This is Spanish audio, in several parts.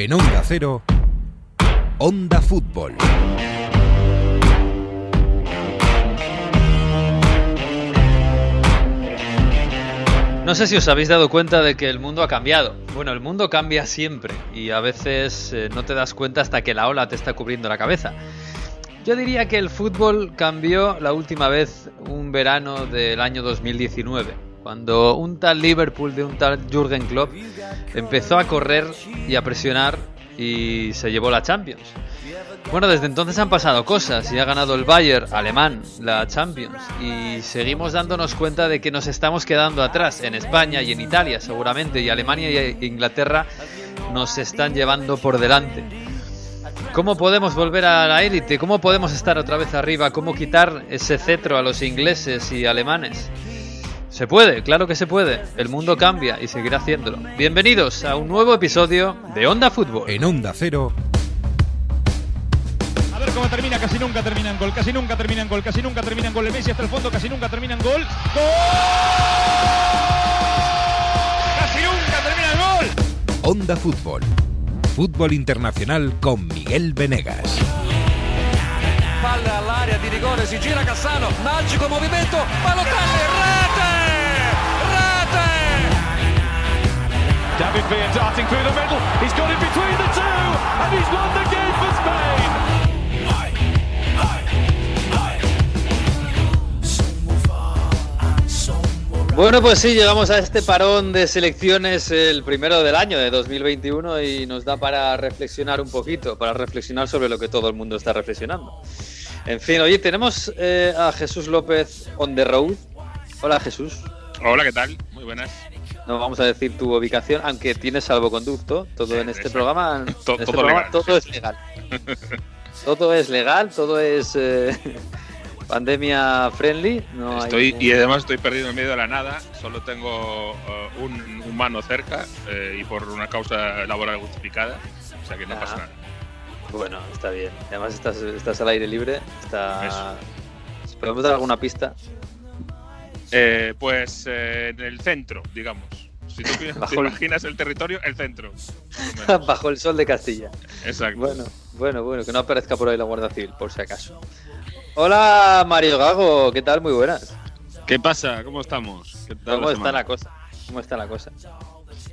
En Onda Cero, Onda Fútbol. No sé si os habéis dado cuenta de que el mundo ha cambiado. Bueno, el mundo cambia siempre y a veces eh, no te das cuenta hasta que la ola te está cubriendo la cabeza. Yo diría que el fútbol cambió la última vez un verano del año 2019, cuando un tal Liverpool de un tal Jürgen Klopp empezó a correr y a presionar y se llevó la Champions. Bueno, desde entonces han pasado cosas y ha ganado el Bayern alemán la Champions y seguimos dándonos cuenta de que nos estamos quedando atrás en España y en Italia seguramente y Alemania y Inglaterra nos están llevando por delante. ¿Cómo podemos volver a la élite? ¿Cómo podemos estar otra vez arriba? ¿Cómo quitar ese cetro a los ingleses y alemanes? Se puede, claro que se puede. El mundo cambia y seguirá haciéndolo. Bienvenidos a un nuevo episodio de Onda Fútbol. En Onda Cero, A ver cómo termina, casi nunca termina en gol, casi nunca termina en gol, casi nunca termina en gol. El Messi hasta el fondo, casi nunca termina en gol. ¡Gol! ¡Casi nunca termina el gol! Onda Fútbol. Fútbol internacional con Miguel Venegas. Palla all'area di rigore, si gira Cassano, magico movimento, Balotelli, David Villa darting through the middle. He's got it between the two, and he's won the game for Spain. Bueno, pues sí, llegamos a este parón de selecciones el primero del año de 2021 y nos da para reflexionar un poquito, para reflexionar sobre lo que todo el mundo está reflexionando. En fin, oye, tenemos eh, a Jesús López on the road. Hola Jesús. Hola, ¿qué tal? Muy buenas. No vamos a decir tu ubicación, aunque tienes salvoconducto. Todo en este programa, en este todo programa legal. todo es legal. todo es legal, todo es eh, pandemia friendly. No Estoy, y además estoy perdido en medio de la nada. Solo tengo eh, un humano cerca eh, y por una causa laboral justificada. O sea que no Ah. pasa nada. Bueno, está bien. Además estás, estás al aire libre. Está... Eso. ¿Podemos dar alguna pista? Eh, pues eh, en el centro, digamos. Si tú te imaginas el territorio, el centro. Bajo el sol de Castilla. Exacto. Bueno, bueno, bueno, que no aparezca por ahí la Guardia Civil, por si acaso. Hola Mario Gago, ¿qué tal? Muy buenas. ¿Qué pasa? ¿Cómo estamos? ¿Qué tal ¿Cómo la está la cosa? ¿Cómo está la cosa?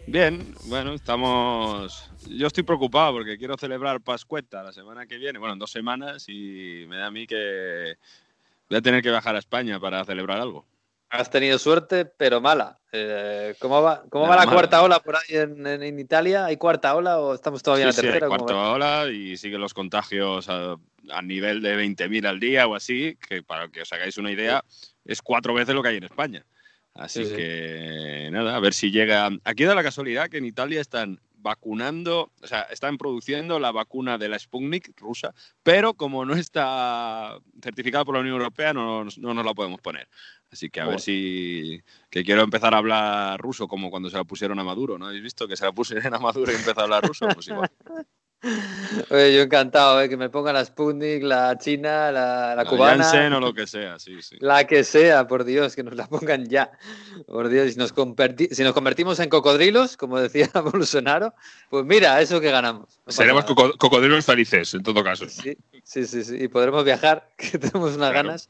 Bien, bueno, estamos. Yo estoy preocupado porque quiero celebrar Pascueta la semana que viene, bueno, en dos semanas, y me da a mí que voy a tener que bajar a España para celebrar algo. Has tenido suerte, pero mala. Eh, ¿Cómo va, cómo va Nada, la cuarta ola por ahí en, en- en Italia? ¿Hay cuarta ola o estamos todavía Sí, en sí, la hay tercera? ¿Cómo cuarta va? ola y siguen los contagios a, a nivel de 20.000 al día o así, que para que os hagáis una idea, es cuatro veces lo que hay en España. Así Sí, sí. que nada, a ver si llega. Aquí da la casualidad que en Italia están vacunando, o sea, están produciendo la vacuna de la Sputnik rusa, pero como no está certificada por la Unión Europea, no nos la podemos poner. Así que a ver si. que quiero empezar a hablar ruso como cuando se la pusieron a Maduro, ¿no habéis visto? Que se la pusieron a Maduro y empezó a hablar ruso, pues igual. Oye, yo encantado, eh, que me pongan la Sputnik, la china, la, la cubana. Janssen o lo que sea, sí, sí. La que sea, por Dios, que nos la pongan ya. Por Dios, si nos, converti- si nos convertimos en cocodrilos, como decía Bolsonaro, pues mira, eso que ganamos. No Seremos cocodrilos felices, en todo caso. Sí, sí, sí, sí, y podremos viajar, que tenemos unas Claro. ganas.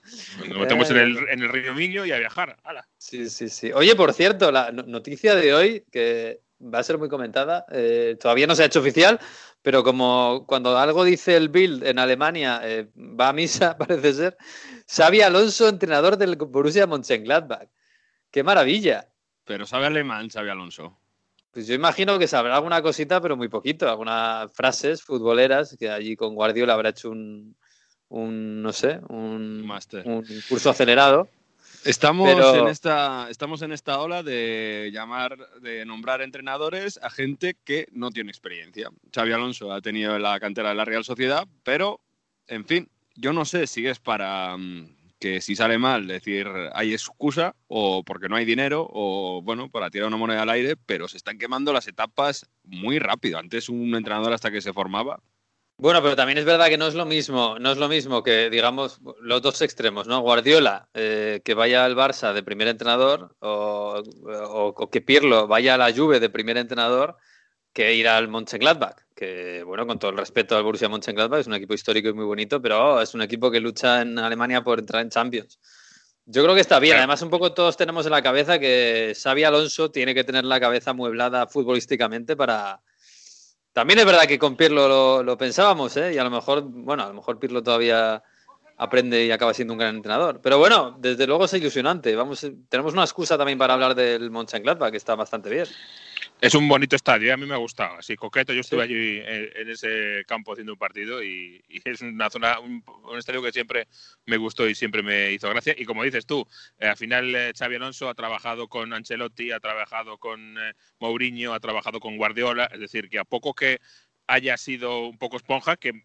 Nos metemos en Eh, el, en el río Miño y a viajar. ¡Hala! Sí, sí, sí. Oye, por cierto, la no- noticia de hoy, que va a ser muy comentada, eh, todavía no se ha hecho oficial, pero como cuando algo dice el Bild en Alemania eh, va a misa, parece ser, Xavi Alonso, entrenador del Borussia Mönchengladbach. ¡Qué maravilla! Pero sabe alemán, sabe Alonso. Pues yo imagino que sabrá alguna cosita, pero muy poquito, algunas frases futboleras que allí con Guardiola habrá hecho un, un no sé, un curso acelerado. Estamos, Pero- en esta, estamos en esta ola de llamar, de nombrar entrenadores a gente que no tiene experiencia. Xavi Alonso ha tenido la cantera de la Real Sociedad, pero, en fin, yo no sé si es para mm, que si sale mal decir hay excusa o porque no hay dinero o, bueno, para tirar una moneda al aire, pero se están quemando las etapas muy rápido. Antes un entrenador hasta que se formaba Bueno, pero también es verdad que no es lo mismo, no es lo mismo que, digamos, los dos extremos, ¿no? Guardiola, eh, que vaya al Barça de primer entrenador, o, o- o que Pirlo vaya a la Juve de primer entrenador, que ir al Mönchengladbach, que bueno, con todo el respeto al Borussia Mönchengladbach, es un equipo histórico y muy bonito, pero es un equipo que lucha en Alemania por entrar en Champions. Yo creo que está bien. Además, un poco todos tenemos en la cabeza que Xavi Alonso tiene que tener la cabeza mueblada futbolísticamente para. También es verdad que con Pirlo lo, pensábamos, ¿eh? Y a lo mejor, bueno, a lo mejor Pirlo todavía aprende y acaba siendo un gran entrenador. Pero bueno, desde luego es ilusionante. Vamos, tenemos una excusa también para hablar del Mönchengladbach, que está bastante bien. Es un bonito estadio, a mí me ha gustado, así coqueto. Yo estuve allí en, ese campo haciendo un partido y, es una zona, un, estadio que siempre me gustó y siempre me hizo gracia. Y como dices tú, eh, al final eh, Xavi Alonso ha trabajado con Ancelotti, ha trabajado con eh, Mourinho, ha trabajado con Guardiola, es decir, que a poco que haya sido un poco esponja, que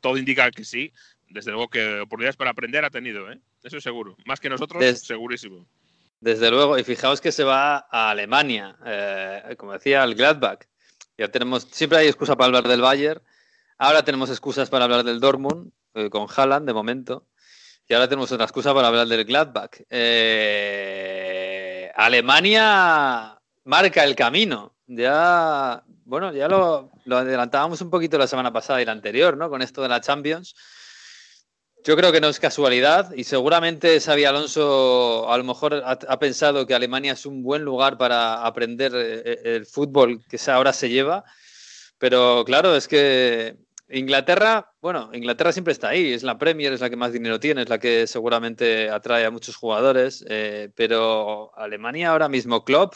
todo indica que sí, desde luego que oportunidades para aprender ha tenido, ¿eh? eso seguro. Más que nosotros, segurísimo. Desde luego, y fijaos que se va a Alemania, eh, como decía, al Gladbach. Ya tenemos, siempre hay excusa para hablar del Bayern, ahora tenemos excusas para hablar del Dortmund, eh, con Haaland de momento, y ahora tenemos otra excusa para hablar del Gladbach. Eh, Alemania marca el camino. Ya, bueno, ya lo, lo adelantábamos un poquito la semana pasada y la anterior, ¿no? Con esto de la Champions. Yo creo que no es casualidad y seguramente Xavi Alonso a lo mejor ha, pensado que Alemania es un buen lugar para aprender eh, eh, el fútbol que ahora se lleva, pero claro, es que Inglaterra, bueno, Inglaterra siempre está ahí, es la Premier, es la que más dinero tiene, es la que seguramente atrae a muchos jugadores, eh, pero Alemania ahora mismo, Klopp,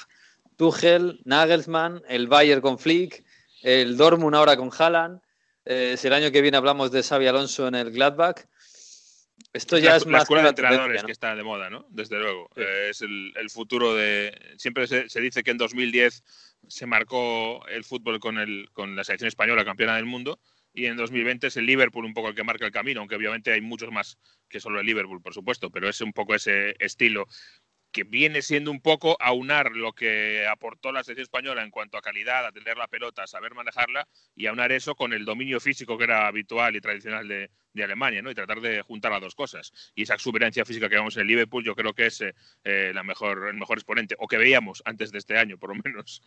Tuchel, Nagelsmann, el Bayern con Flick, el Dortmund ahora con Haaland, si el año que viene hablamos de Xavi Alonso en el Gladbach, esto ya es, la escuela de entrenadores que está de moda, ¿no? Desde luego. Eh, es el, futuro de. Siempre se, dice que en 2010 se marcó el fútbol con, el, con la selección española campeona del mundo y en 2020 es el Liverpool un poco el que marca el camino, aunque obviamente hay muchos más que solo el Liverpool, por supuesto, pero es un poco ese estilo que viene siendo un poco aunar lo que aportó la selección española en cuanto a calidad, a tener la pelota, a saber manejarla y aunar eso con el dominio físico que era habitual y tradicional de, Alemania, ¿no? Y tratar de juntar las dos cosas. Y esa exuberancia física que vemos en Liverpool, yo creo que es eh, la mejor, el mejor exponente, o que veíamos antes de este año, por lo menos.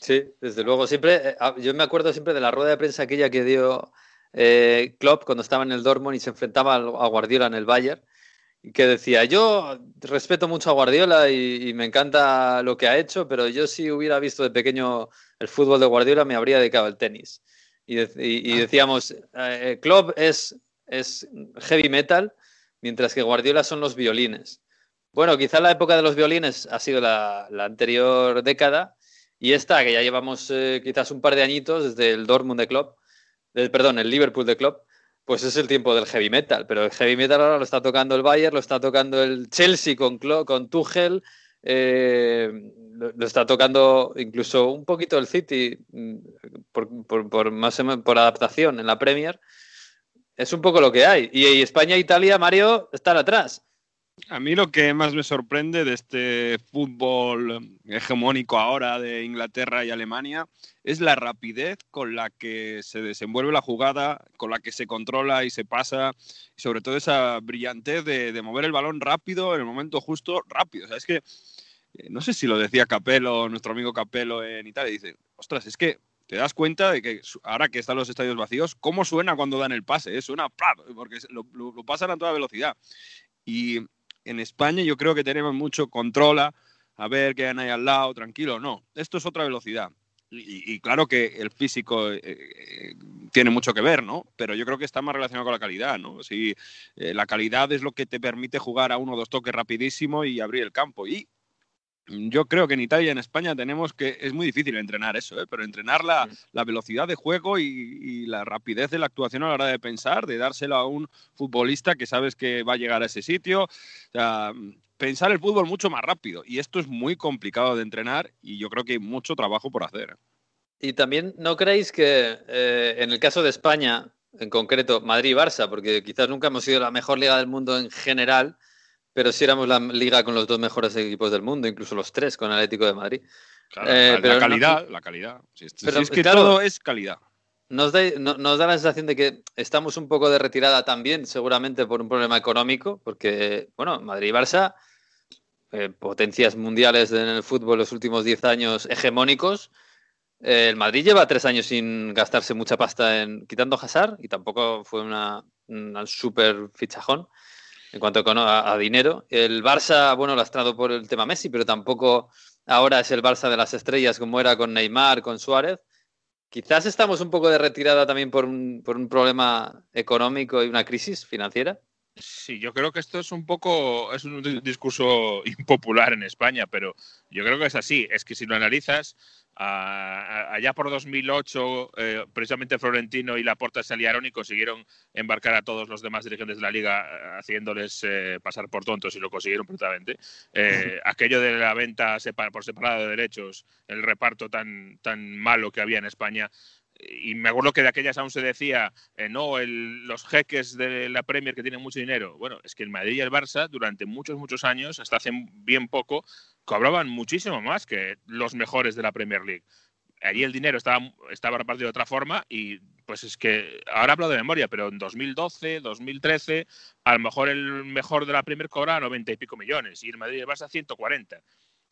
Sí, desde luego. Siempre, eh, ah, yo me acuerdo siempre de la rueda de prensa aquella que dio eh, Klopp cuando estaba en el Dortmund y se enfrentaba a Guardiola en el Bayern que decía, yo respeto mucho a Guardiola y, me encanta lo que ha hecho, pero yo si hubiera visto de pequeño el fútbol de Guardiola me habría dedicado al tenis. Y, ah. decíamos, eh, Club es, es heavy metal, mientras que Guardiola son los violines. Bueno, quizá la época de los violines ha sido la, anterior década y esta, que ya llevamos eh, quizás un par de añitos desde el Dortmund de Club, perdón, el Liverpool de Club, pues es el tiempo del heavy metal, pero el heavy metal ahora lo está tocando el Bayern, lo está tocando el Chelsea con, con Tuchel, eh, lo, está tocando incluso un poquito el City mm, por, más por adaptación en la Premier. Es un poco lo que hay. Y, y España e Italia, Mario, están atrás. A mí lo que más me sorprende de este fútbol hegemónico ahora de Inglaterra y Alemania es la rapidez con la que se desenvuelve la jugada, con la que se controla y se pasa, y sobre todo esa brillantez de, mover el balón rápido, en el momento justo, rápido. O sea, es que, eh, no sé si lo decía Capello, nuestro amigo Capello en Italia, dice, ostras, es que te das cuenta de que ahora que están los estadios vacíos, cómo suena cuando dan el pase, ¿eh? suena porque lo, lo, pasan a toda velocidad. Y en España yo creo que tenemos mucho control a ver qué hay al lado, tranquilo. No, esto es otra velocidad. Y, claro que el físico eh, eh, tiene mucho que ver, ¿no? Pero yo creo que está más relacionado con la calidad, ¿no? Si eh, la calidad es lo que te permite jugar a uno o dos toques rapidísimo y abrir el campo. Y yo creo que en Italia y en España tenemos que, es muy difícil entrenar eso, ¿eh? pero entrenar la, velocidad de juego y, la rapidez de la actuación a la hora de pensar, de dárselo a un futbolista que sabes que va a llegar a ese sitio. O sea, pensar el fútbol mucho más rápido. Y esto es muy complicado de entrenar y yo creo que hay mucho trabajo por hacer. Y también, ¿no creéis que eh, en el caso de España, en concreto Madrid y Barça, porque quizás nunca hemos sido la mejor liga del mundo en general, pero si éramos la liga con los dos mejores equipos del mundo, incluso los tres con Atlético de Madrid. Eh, la, calidad, la calidad. pero, es que todo es calidad. Nos da, nos da la sensación de que estamos un poco de retirada también, seguramente por un problema económico, porque, bueno, Madrid y Barça, eh, potencias mundiales en el fútbol los últimos 10 años hegemónicos, Eh, el Madrid lleva tres años sin gastarse mucha pasta en quitando Hazard y tampoco fue una, un súper fichajón en cuanto a, dinero. El Barça, bueno, lastrado por el tema Messi, pero tampoco ahora es el Barça de las estrellas como era con Neymar, con Suárez. Quizás estamos un poco de retirada también por un, por un problema económico y una crisis financiera. Sí, yo creo que esto es un poco, es un discurso impopular en España, pero yo creo que es así. Es que si lo analizas, allá por 2008, eh, precisamente Florentino y Laporta se aliaron y consiguieron embarcar a todos los demás dirigentes de la liga, eh, haciéndoles eh, pasar por tontos y lo consiguieron perfectamente. aquello de la venta por separado de derechos, el reparto tan, tan malo que había en España, y me acuerdo que de aquellas aún se decía, eh, no, los jeques de la Premier que tienen mucho dinero. Bueno, es que el Madrid y el Barça durante muchos, muchos años, hasta hace bien poco, cobraban muchísimo más que los mejores de la Premier League. Allí el dinero estaba, estaba repartido de otra forma y pues es que ahora hablo de memoria, pero en 2012, 2013, a lo mejor el mejor de la Premier cobraba 90 y pico millones y el Madrid y el Barça 140.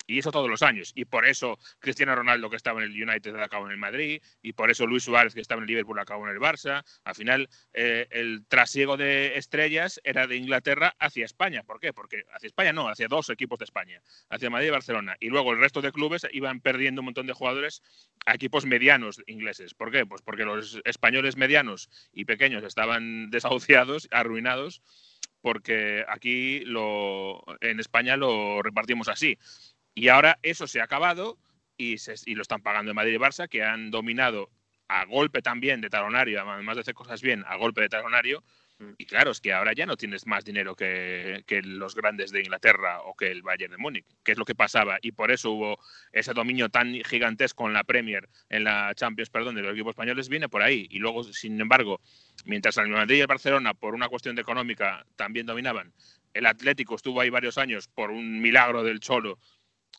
Y eso todos los años. Y por eso Cristiano Ronaldo, que estaba en el United, acabó en el Madrid. Y por eso Luis Suárez, que estaba en el Liverpool, acabó en el Barça. Al final, eh, el trasiego de estrellas era de Inglaterra hacia España. ¿Por qué? Porque hacia España no, hacia dos equipos de España. Hacia Madrid y Barcelona. Y luego el resto de clubes iban perdiendo un montón de jugadores a equipos medianos ingleses. ¿Por qué? Pues porque los españoles medianos y pequeños estaban desahuciados, arruinados porque aquí lo, en España lo repartimos así. Y ahora eso se ha acabado y, lo están pagando en Madrid y Barça, que han dominado a golpe también de talonario, además de hacer cosas bien, a golpe de talonario. Mm. Y claro, es que ahora ya no tienes más dinero que, los grandes de Inglaterra o que el Bayern de Múnich, que es lo que pasaba. Y por eso hubo ese dominio tan gigantesco en la Premier, en la Champions, perdón, de los equipos españoles, viene por ahí. Y luego, sin embargo, mientras el Madrid y el Barcelona, por una cuestión de económica, también dominaban, el Atlético estuvo ahí varios años por un milagro del Cholo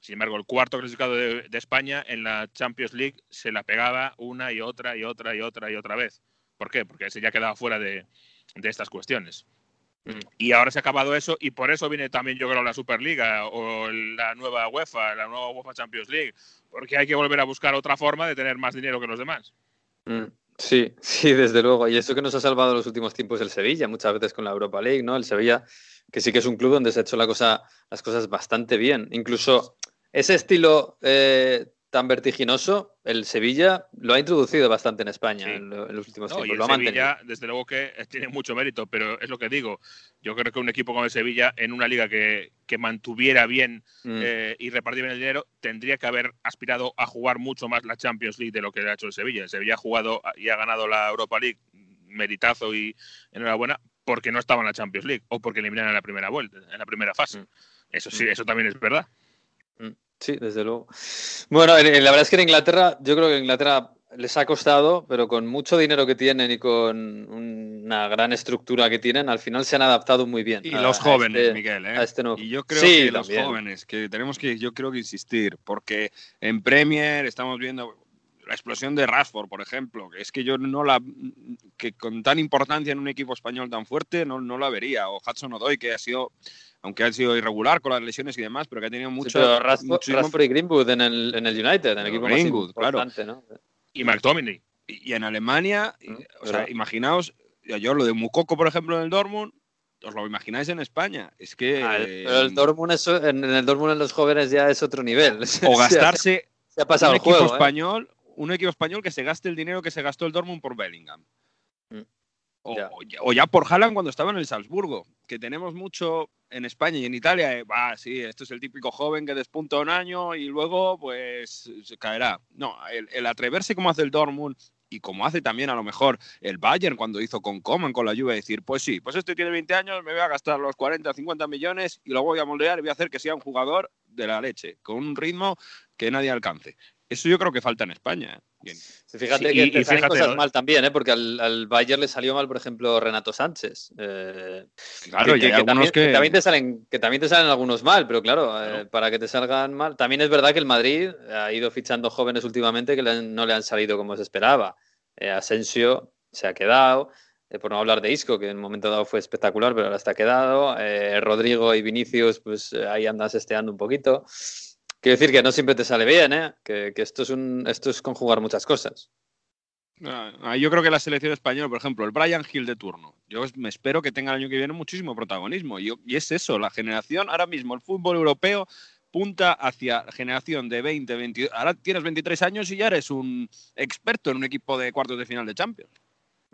sin embargo, el cuarto clasificado de, España en la Champions League se la pegaba una y otra y otra y otra y otra vez. ¿Por qué? Porque se ya quedaba fuera de, estas cuestiones. Mm. Y ahora se ha acabado eso y por eso viene también yo creo la Superliga o la nueva UEFA, la nueva UEFA Champions League, porque hay que volver a buscar otra forma de tener más dinero que los demás. Mm. Sí, sí, desde luego. Y eso que nos ha salvado en los últimos tiempos el Sevilla, muchas veces con la Europa League, ¿no? El Sevilla, que sí que es un club donde se ha hecho la cosa, las cosas bastante bien. Incluso ese estilo eh, tan vertiginoso, el Sevilla lo ha introducido bastante en España en, los últimos tiempos. el Sevilla, desde luego que tiene mucho mérito, pero es lo que digo. Yo creo que un equipo como el Sevilla, en una liga que, mantuviera bien mm. eh, y repartiera bien el dinero, tendría que haber aspirado a jugar mucho más la Champions League de lo que ha hecho el Sevilla. El Sevilla ha jugado y ha ganado la Europa League, meritazo y enhorabuena, porque no estaba en la Champions League o porque eliminaron en la primera vuelta, en la primera fase. Mm. Eso sí, mm. eso también es verdad. Sí, desde luego. Bueno, la verdad es que en Inglaterra, yo creo que en Inglaterra les ha costado, pero con mucho dinero que tienen y con una gran estructura que tienen, al final se han adaptado muy bien. Y los jóvenes, este, Miguel, ¿eh? este Y yo creo que los jóvenes, que tenemos que, yo creo que insistir, porque en Premier estamos viendo la explosión de Rashford, por ejemplo, que es que yo no la que con tan importancia en un equipo español tan fuerte no, no la vería, o Hudson Odoy, que ha sido aunque ha sido irregular con las lesiones y demás, pero que ha tenido mucho. Sí, y Greenwood en el, en el United, en el equipo Greenwood, más importante, ¿no? Y McTominay. Y, en Alemania, mm, o sea, imaginaos, yo lo de Mukoko, por ejemplo, en el Dortmund, os lo imagináis en España. Es que. Ah, pero el Dortmund en, el Dortmund en los jóvenes ya es otro nivel. O gastarse. se ha pasado un equipo ¿eh? español, un equipo español que se gaste el dinero que se gastó el Dortmund por Bellingham. Mm. O, ya. por Haaland cuando estaba en el Salzburgo, que tenemos mucho en España y en Italia, eh, sí, esto es el típico joven que despunta un año y luego pues se caerá. No, el, atreverse como hace el Dortmund y como hace también a lo mejor el Bayern cuando hizo con Coman, con la Juve, decir, pues sí, pues este tiene 20 años, me voy a gastar los 40 o 50 millones y lo voy a moldear y voy a hacer que sea un jugador de la leche, con un ritmo que nadie alcance. Eso yo creo que falta en España. ¿eh? fíjate que te salen cosas mal también, ¿eh? porque al, Bayern le salió mal, por ejemplo, Renato Sánchez. Eh, claro, y hay algunos que, también, te salen, que también te salen algunos mal, pero claro, eh, para que te salgan mal. También es verdad que el Madrid ha ido fichando jóvenes últimamente que no le han salido como se esperaba. Asensio se ha quedado. por no hablar de Isco, que en un momento dado fue espectacular, pero ahora está quedado. Rodrigo y Vinicius, pues ahí andas esteando un poquito Quiero decir que no siempre te sale bien, ¿eh? Que, esto, es un, esto es conjugar muchas cosas. Ah, yo creo que la selección española, por ejemplo, el Brian Hill de turno, yo me espero que tenga el año que viene muchísimo protagonismo. Y, y es eso, la generación, ahora mismo el fútbol europeo punta hacia generación de 20, 22. Ahora tienes 23 años y ya eres un experto en un equipo de cuartos de final de Champions.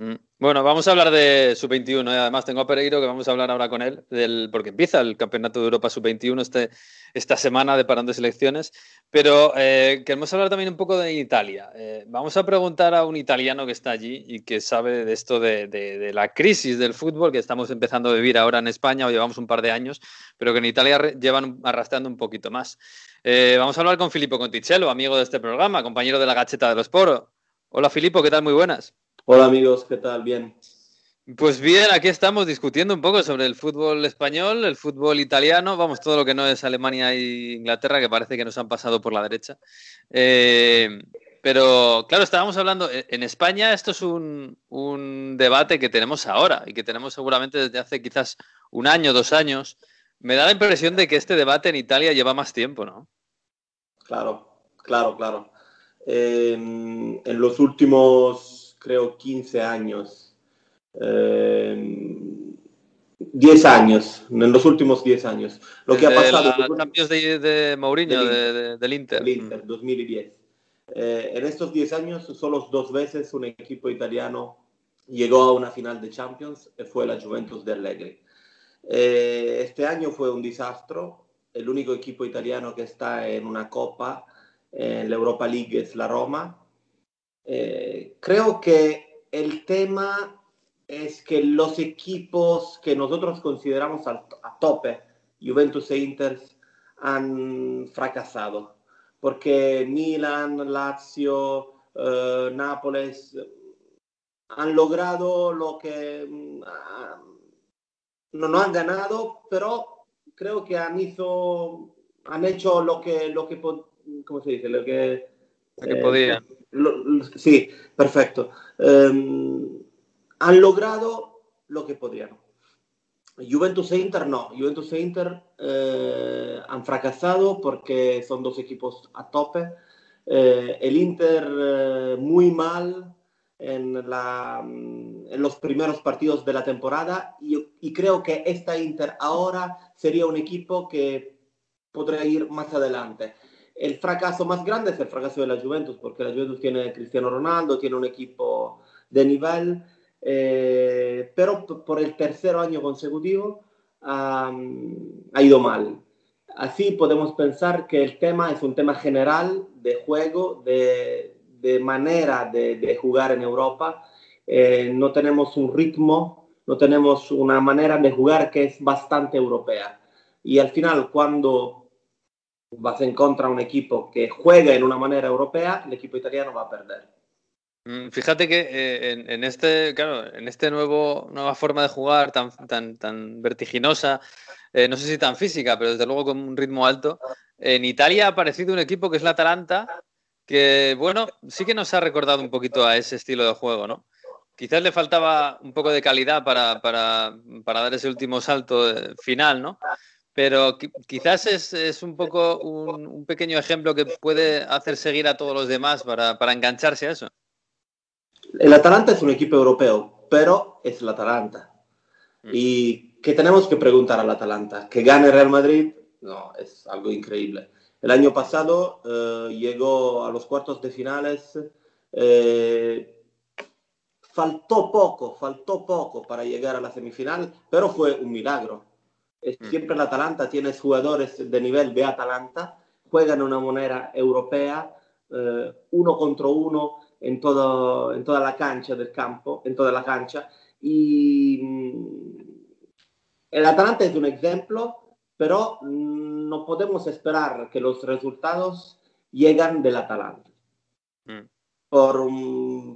Mm. Bueno, vamos a hablar de sub-21. ¿eh? Además, tengo a Pereiro que vamos a hablar ahora con él, del, porque empieza el Campeonato de Europa sub-21 este, esta semana de parón de selecciones. Pero eh, queremos hablar también un poco de Italia. Eh, vamos a preguntar a un italiano que está allí y que sabe de esto de, la crisis del fútbol que estamos empezando a vivir ahora en España, o llevamos un par de años, pero que en Italia llevan arrastrando un poquito más. vamos a hablar con Filippo Conticello, amigo de este programa, compañero de la Gacheta de los Poros. Hola Filippo, ¿qué tal? Muy buenas. Hola amigos, ¿qué tal? Bien. Pues bien, aquí estamos discutiendo un poco sobre el fútbol español, el fútbol italiano, vamos, todo lo que no es Alemania e Inglaterra, que parece que nos han pasado por la derecha. Eh, pero claro, estábamos hablando, en España esto es un, un, debate que tenemos ahora y que tenemos seguramente desde hace quizás un año, dos años. Me da la impresión de que este debate en Italia lleva más tiempo, ¿no? Claro, claro, claro. Eh, en los últimos creo, 15 años. Eh, 10 años, en los últimos 10 años. Lo que ha pasado. Los cambios de, de Mourinho, del, de, del Inter. Del Inter, 2010. Eh, en estos 10 años, solo dos veces un equipo italiano llegó a una final de Champions, y fue la Juventus de Allegri. Eh, este año fue un desastre. El único equipo italiano que está en una copa, en la Europa League, es la Roma eh, creo que el tema es que los equipos que nosotros consideramos a, a tope, Juventus e Inter, han fracasado. Porque Milan, Lazio, eh, Nápoles han logrado lo que mm, no, no, han ganado, pero creo que han, hizo, han hecho lo que, lo que, ¿cómo se dice? Lo que, lo que eh, podían sí, perfecto. Um, han logrado lo que podían. Juventus e Inter no. Juventus e Inter eh, han fracasado porque son dos equipos a tope. Eh, el Inter eh, muy mal en, los primeros partidos de la temporada y, y, creo que esta Inter ahora sería un equipo que podría ir más adelante el fracaso más grande es el fracaso de la Juventus, porque la Juventus tiene Cristiano Ronaldo, tiene un equipo de nivel, eh, pero por el tercer año consecutivo ha ido mal. Así podemos pensar que el tema es un tema general de juego, de, de manera de, de, jugar en Europa. Eh, no tenemos un ritmo, no tenemos una manera de jugar que es bastante europea. Y al final, cuando vas en contra un equipo que juega en una manera europea, el equipo italiano va a perder. Mm, fíjate que eh, en, este, claro, en este nuevo nueva forma de jugar tan, tan, tan vertiginosa, eh, no sé si tan física, pero desde luego con un ritmo alto, en Italia ha aparecido un equipo que es la Atalanta, que bueno, sí que nos ha recordado un poquito a ese estilo de juego, ¿no? Quizás le faltaba un poco de calidad para, para, para dar ese último salto eh, final, ¿no? Pero quizás es, es un poco un, un, pequeño ejemplo que puede hacer seguir a todos los demás para, para, engancharse a eso. El Atalanta es un equipo europeo, pero es el Atalanta. Mm. ¿Y qué tenemos que preguntar al Atalanta? ¿Que gane Real Madrid? No, es algo increíble. El año pasado eh, llegó a los cuartos de finales. Eh, faltó poco, faltó poco para llegar a la semifinal, pero fue un milagro. Siempre el Atalanta tiene jugadores de nivel de Atalanta, juegan de una manera europea, eh, uno contra uno en, todo, en toda la cancha del campo, en toda la cancha. Y mm, el Atalanta es un ejemplo, pero mm, no podemos esperar que los resultados lleguen del Atalanta. Mm. Por,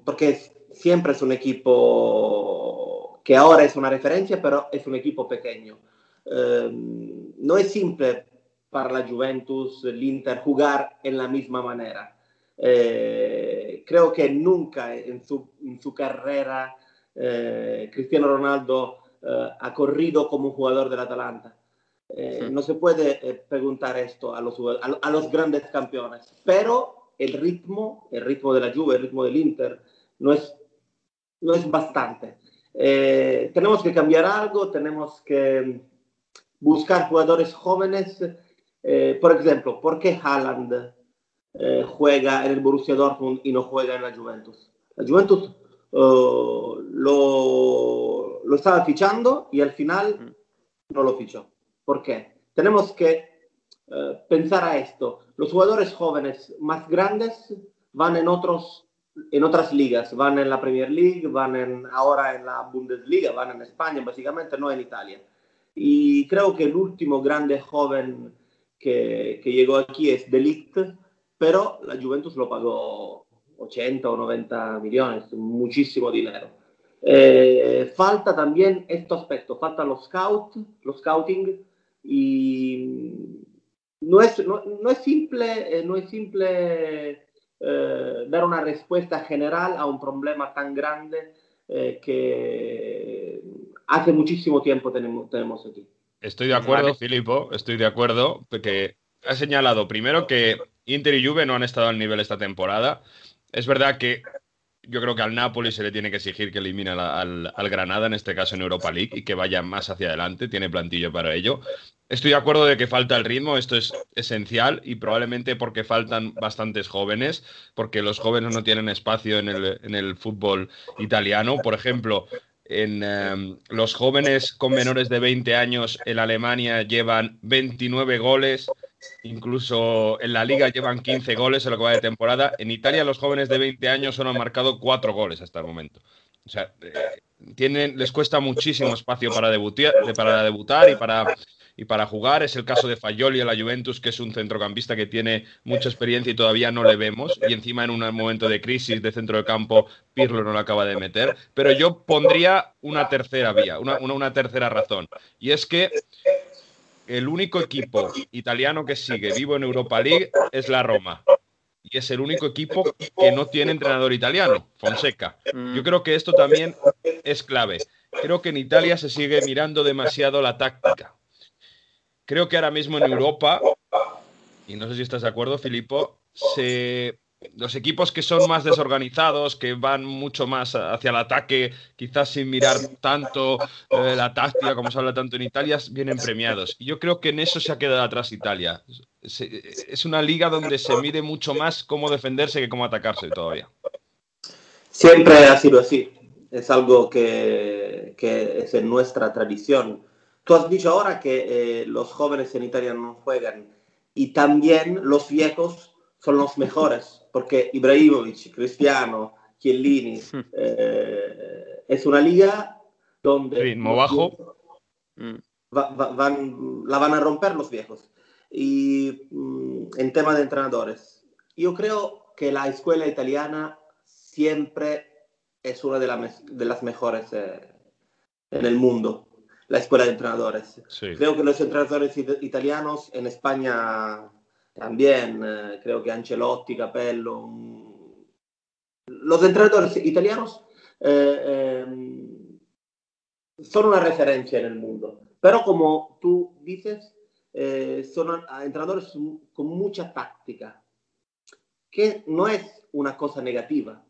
porque siempre es un equipo que ahora es una referencia, pero es un equipo pequeño. Eh, no es simple para la Juventus, el Inter, jugar en la misma manera. Eh, creo que nunca en su, en su carrera eh, Cristiano Ronaldo eh, ha corrido como un jugador del Atalanta. No se puede preguntar esto a los, a, a los grandes campeones, pero el ritmo, el ritmo de la Juve, el ritmo del Inter, no es, no es bastante. Eh, tenemos que cambiar algo, tenemos que buscar jugadores jóvenes. Eh, por ejemplo, ¿por qué Haaland eh, juega en el Borussia Dortmund y no juega en la Juventus? La Juventus uh, lo, lo, estaba fichando y al final no lo fichó. ¿Por qué? Tenemos que uh, pensar a esto. Los jugadores jóvenes más grandes van en otros en otras ligas, van en la Premier League, van en, ahora en la Bundesliga, van en España, básicamente no en Italia. Y creo que el último grande joven que, que llegó aquí es Delict, pero la Juventus lo pagó 80 o 90 millones, muchísimo dinero. Eh, falta también este aspecto, falta los scout, los scouting y no es, no, no es simple, eh, no es simple eh, dar una respuesta general a un problema tan grande eh, que hace muchísimo tiempo tenemos, tenemos aquí. Estoy de acuerdo, vale. Filippo, estoy de acuerdo, porque ha señalado primero que Inter y Juve no han estado al nivel esta temporada. Es verdad que yo creo que al Napoli se le tiene que exigir que elimine al, al, Granada, en este caso en Europa League, y que vaya más hacia adelante, tiene plantillo para ello. Estoy de acuerdo de que falta el ritmo, esto es esencial y probablemente porque faltan bastantes jóvenes, porque los jóvenes no tienen espacio en el, en el fútbol italiano. Por ejemplo, en eh, los jóvenes con menores de 20 años en Alemania llevan 29 goles, incluso en la liga llevan 15 goles en lo que va de temporada. En Italia los jóvenes de 20 años solo han marcado 4 goles hasta el momento. O sea, eh, tienen, les cuesta muchísimo espacio para para debutar y para y para jugar. Es el caso de Fayoli a la Juventus, que es un centrocampista que tiene mucha experiencia y todavía no le vemos. Y encima en un momento de crisis de centro de campo, Pirlo no lo acaba de meter. Pero yo pondría una tercera vía, una, una, una tercera razón. Y es que el único equipo italiano que sigue vivo en Europa League es la Roma. Y es el único equipo que no tiene entrenador italiano, Fonseca. Yo creo que esto también es clave. Creo que en Italia se sigue mirando demasiado la táctica creo que ahora mismo en Europa, y no sé si estás de acuerdo, Filippo, se, los equipos que son más desorganizados, que van mucho más hacia el ataque, quizás sin mirar tanto eh, la táctica como se habla tanto en Italia, vienen premiados. Y yo creo que en eso se ha quedado atrás Italia. Es una liga donde se mide mucho más cómo defenderse que cómo atacarse todavía. Siempre ha sido así. Es algo que es en nuestra tradición Tú has dicho ahora que eh, los jóvenes en Italia no juegan y también los viejos son los mejores, porque Ibrahimovic, Cristiano, Chiellini, eh, es una liga donde... Ritmo bajo. Va, va, van, la van a romper los viejos. Y mm, en tema de entrenadores, yo creo que la escuela italiana siempre es una de, la, de las mejores eh, en el mundo la escuela de entrenadores. Sí. Creo que los entrenadores it italianos en España también, eh, creo que Ancelotti, Capello, los entrenadores italianos eh, eh, son una referencia en el mundo. Pero como tú dices, eh, son entrenadores con mucha táctica, que no es una cosa negativa,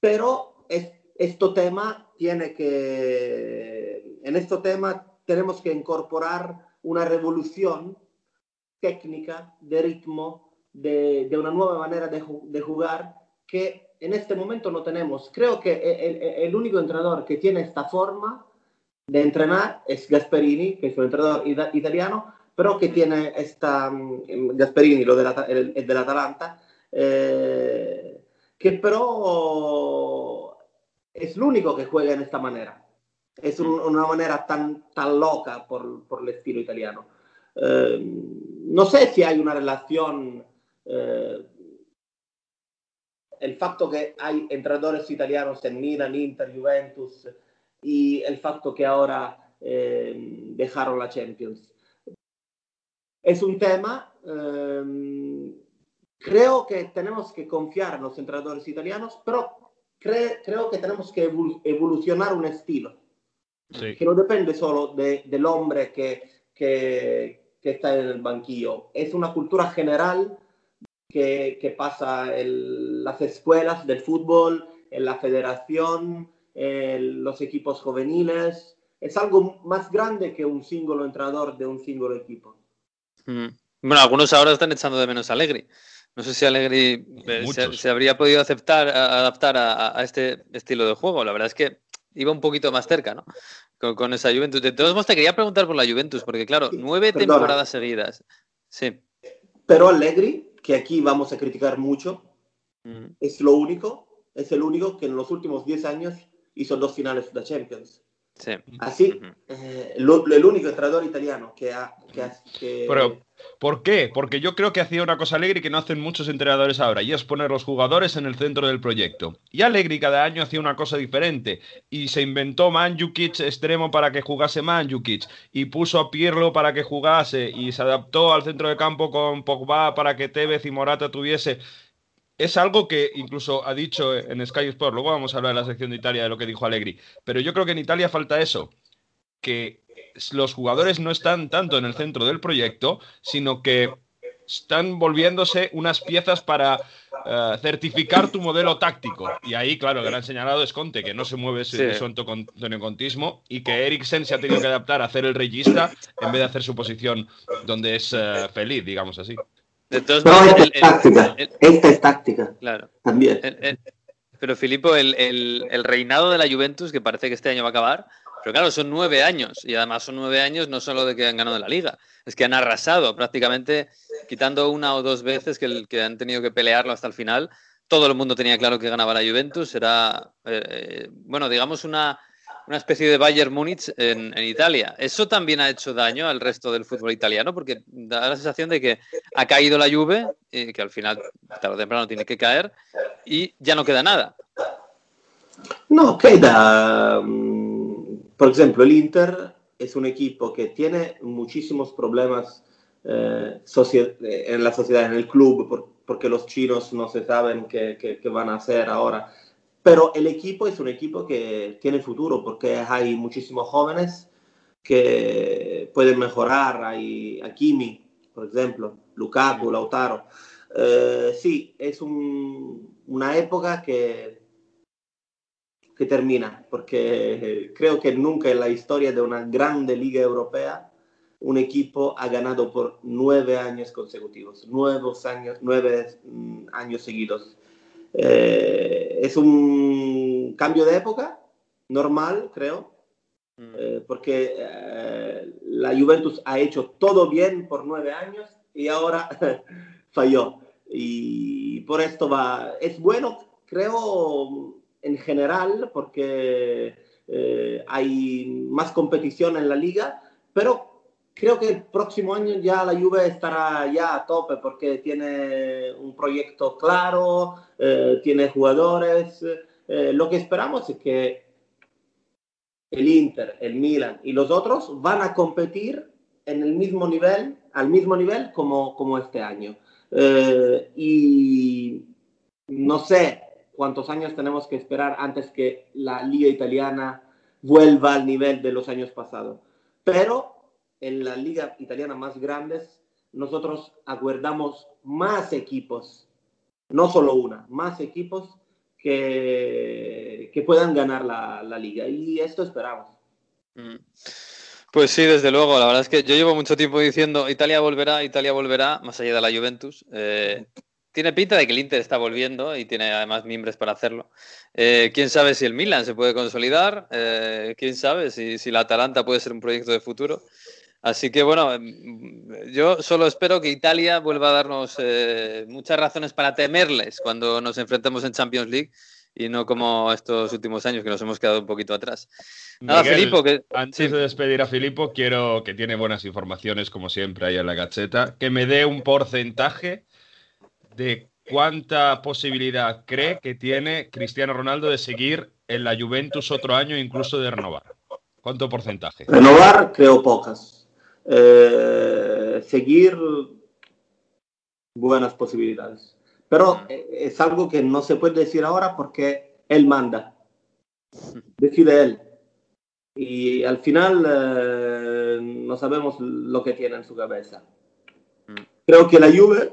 pero es, este tema tiene que, en este tema tenemos que incorporar una revolución técnica, de ritmo, de, de una nueva manera de, de, jugar que en este momento no tenemos. Creo que el, el, único entrenador que tiene esta forma de entrenar es Gasperini, que es un entrenador italiano, pero que tiene esta, mm, Gasperini, lo de la, el, el dell'Atalanta, eh, que pero es el único que juega en esta manera. Es un, una manera tan, tan loca por, por el estilo italiano. Eh, no sé si hay una relación, eh, el fatto que hay entrenadores italianos en Milan, Inter, Juventus y el fatto que ahora eh, dejaron la Champions. Es un tema, eh, creo que tenemos que confiar en los entrenadores italianos, pero cre creo que tenemos que evol evolucionar un estilo. Sí. Que no depende solo de, del hombre que, que, que está en el banquillo. Es una cultura general que, que pasa en las escuelas del fútbol, en la federación, en los equipos juveniles. Es algo más grande que un single entrenador de un single equipo. Mm. Bueno, algunos ahora están echando de menos a Allegri. No sé si Allegri eh, se, habría podido aceptar, a- adaptar a, a este estilo de juego. La verdad es que iba un poquito más cerca, ¿no? Con, con esa Juventus. De todos modos, te quería preguntar por la Juventus, porque claro, nueve perdona. temporadas seguidas. Sí. Pero Allegri, que aquí vamos a criticar mucho, Mm. es lo único, es el único que en los últimos 10 años hizo dos finales de Champions. Sí. Así, Ujú. eh, lo- el único entrenador italiano que ha... Que ha- que- Pero, ¿por qué? Porque yo creo que hacía una cosa Allegri que no hacen muchos entrenadores ahora, y es poner los jugadores en el centro del proyecto. Y Allegri cada año hacía una cosa diferente, y se inventó Manjukic extremo para que jugase Manjukic, y puso a Pirlo para que jugase, y se adaptó al centro de campo con Pogba para que Tevez y Morata tuviese... Es algo que incluso ha dicho en Sky Sport, luego vamos a hablar de la sección de Italia de lo que dijo Allegri, pero yo creo que en Italia falta eso, que los jugadores no están tanto en el centro del proyecto, sino que están volviéndose unas piezas para eh, certificar tu modelo táctico. Y ahí, claro, el gran señalado es Conte, que no se mueve ese Sí. su Contismo y que Eriksen se ha tenido que adaptar a hacer el reyista en vez de hacer su posición donde es eh, feliz, digamos así. No, esta el- es táctica. el- Esta es táctica claro. también. Pero Filipo, el, reinado de la Juventus, que parece que este año va a acabar, pero claro, son nueve años, y además son nueve años no solo de que han ganado la liga, es que han arrasado prácticamente, quitando una o dos veces que, el- que han tenido que pelearlo hasta el final. Todo el mundo tenía claro que ganaba la Juventus, era, eh, eh, bueno, digamos una, una especie de Bayern Múnich en, en Italia. Eso también ha hecho daño al resto del fútbol italiano, porque da la sensación de que ha caído la Juve, y que al final, tarde o temprano, tiene que caer, y ya no queda nada. No, queda. mm, Por ejemplo, el Inter es un equipo que tiene muchísimos problemas eh, eh, en la sociedad, en el club, por- porque los chinos no se saben qué, qué- qué van a hacer ahora. Pero el equipo es un equipo que tiene futuro, porque hay muchísimos jóvenes que pueden mejorar. Hay Hakimi, por ejemplo, Lukaku, Lautaro. Eh, sí, es un- una época que que termina, porque creo que nunca en la historia de una grande liga europea un equipo ha ganado por nueve años consecutivos, nuevos años, nueve años seguidos. Eh, es un cambio de época normal, creo, eh, porque eh, la Juventus ha hecho todo bien por nueve años y ahora falló. Y por esto va, es bueno, creo, en general, porque eh, hay más competición en la liga, pero creo que el próximo año ya la Juve estará ya a tope porque tiene un proyecto claro, eh, tiene jugadores. Eh, lo que esperamos es que el Inter, el Milan y los otros van a competir en el mismo nivel, al mismo nivel como, como este año. Eh, y no sé cuántos años tenemos que esperar antes que la liga italiana vuelva al nivel de los años pasados. Pero en la liga italiana más grandes, nosotros aguardamos más equipos, no solo una, más equipos que, que puedan ganar la, la liga. Y esto esperamos. Mm. Pues sí, desde luego. La verdad es que yo llevo mucho tiempo diciendo Italia volverá, Italia volverá, más allá de la Juventus. Eh, tiene pinta de que el Inter está volviendo y tiene además miembros para hacerlo. Eh, quién sabe si el Milan se puede consolidar, eh, quién sabe si, si la Atalanta puede ser un proyecto de futuro. Así que bueno, mm, yo solo espero que Italia vuelva a darnos eh, muchas razones para temerles cuando nos enfrentemos en Champions League y no como estos últimos años que nos hemos quedado un poquito atrás. Nada, Miguel, Filipo, que Antes sí. de despedir a Filipo, quiero que tiene buenas informaciones, como siempre, ahí en la gacheta, que me dé un porcentaje de cuánta posibilidad cree que tiene Cristiano Ronaldo de seguir en la Juventus otro año, incluso de renovar. ¿Cuánto porcentaje? Renovar, creo pocas. Eh, seguir, buenas posibilidades. Pero eh, es algo que no se puede decir ahora porque él manda. Decide él. Y al final eh, no sabemos lo que tiene en su cabeza. Mm. Creo que la Juve,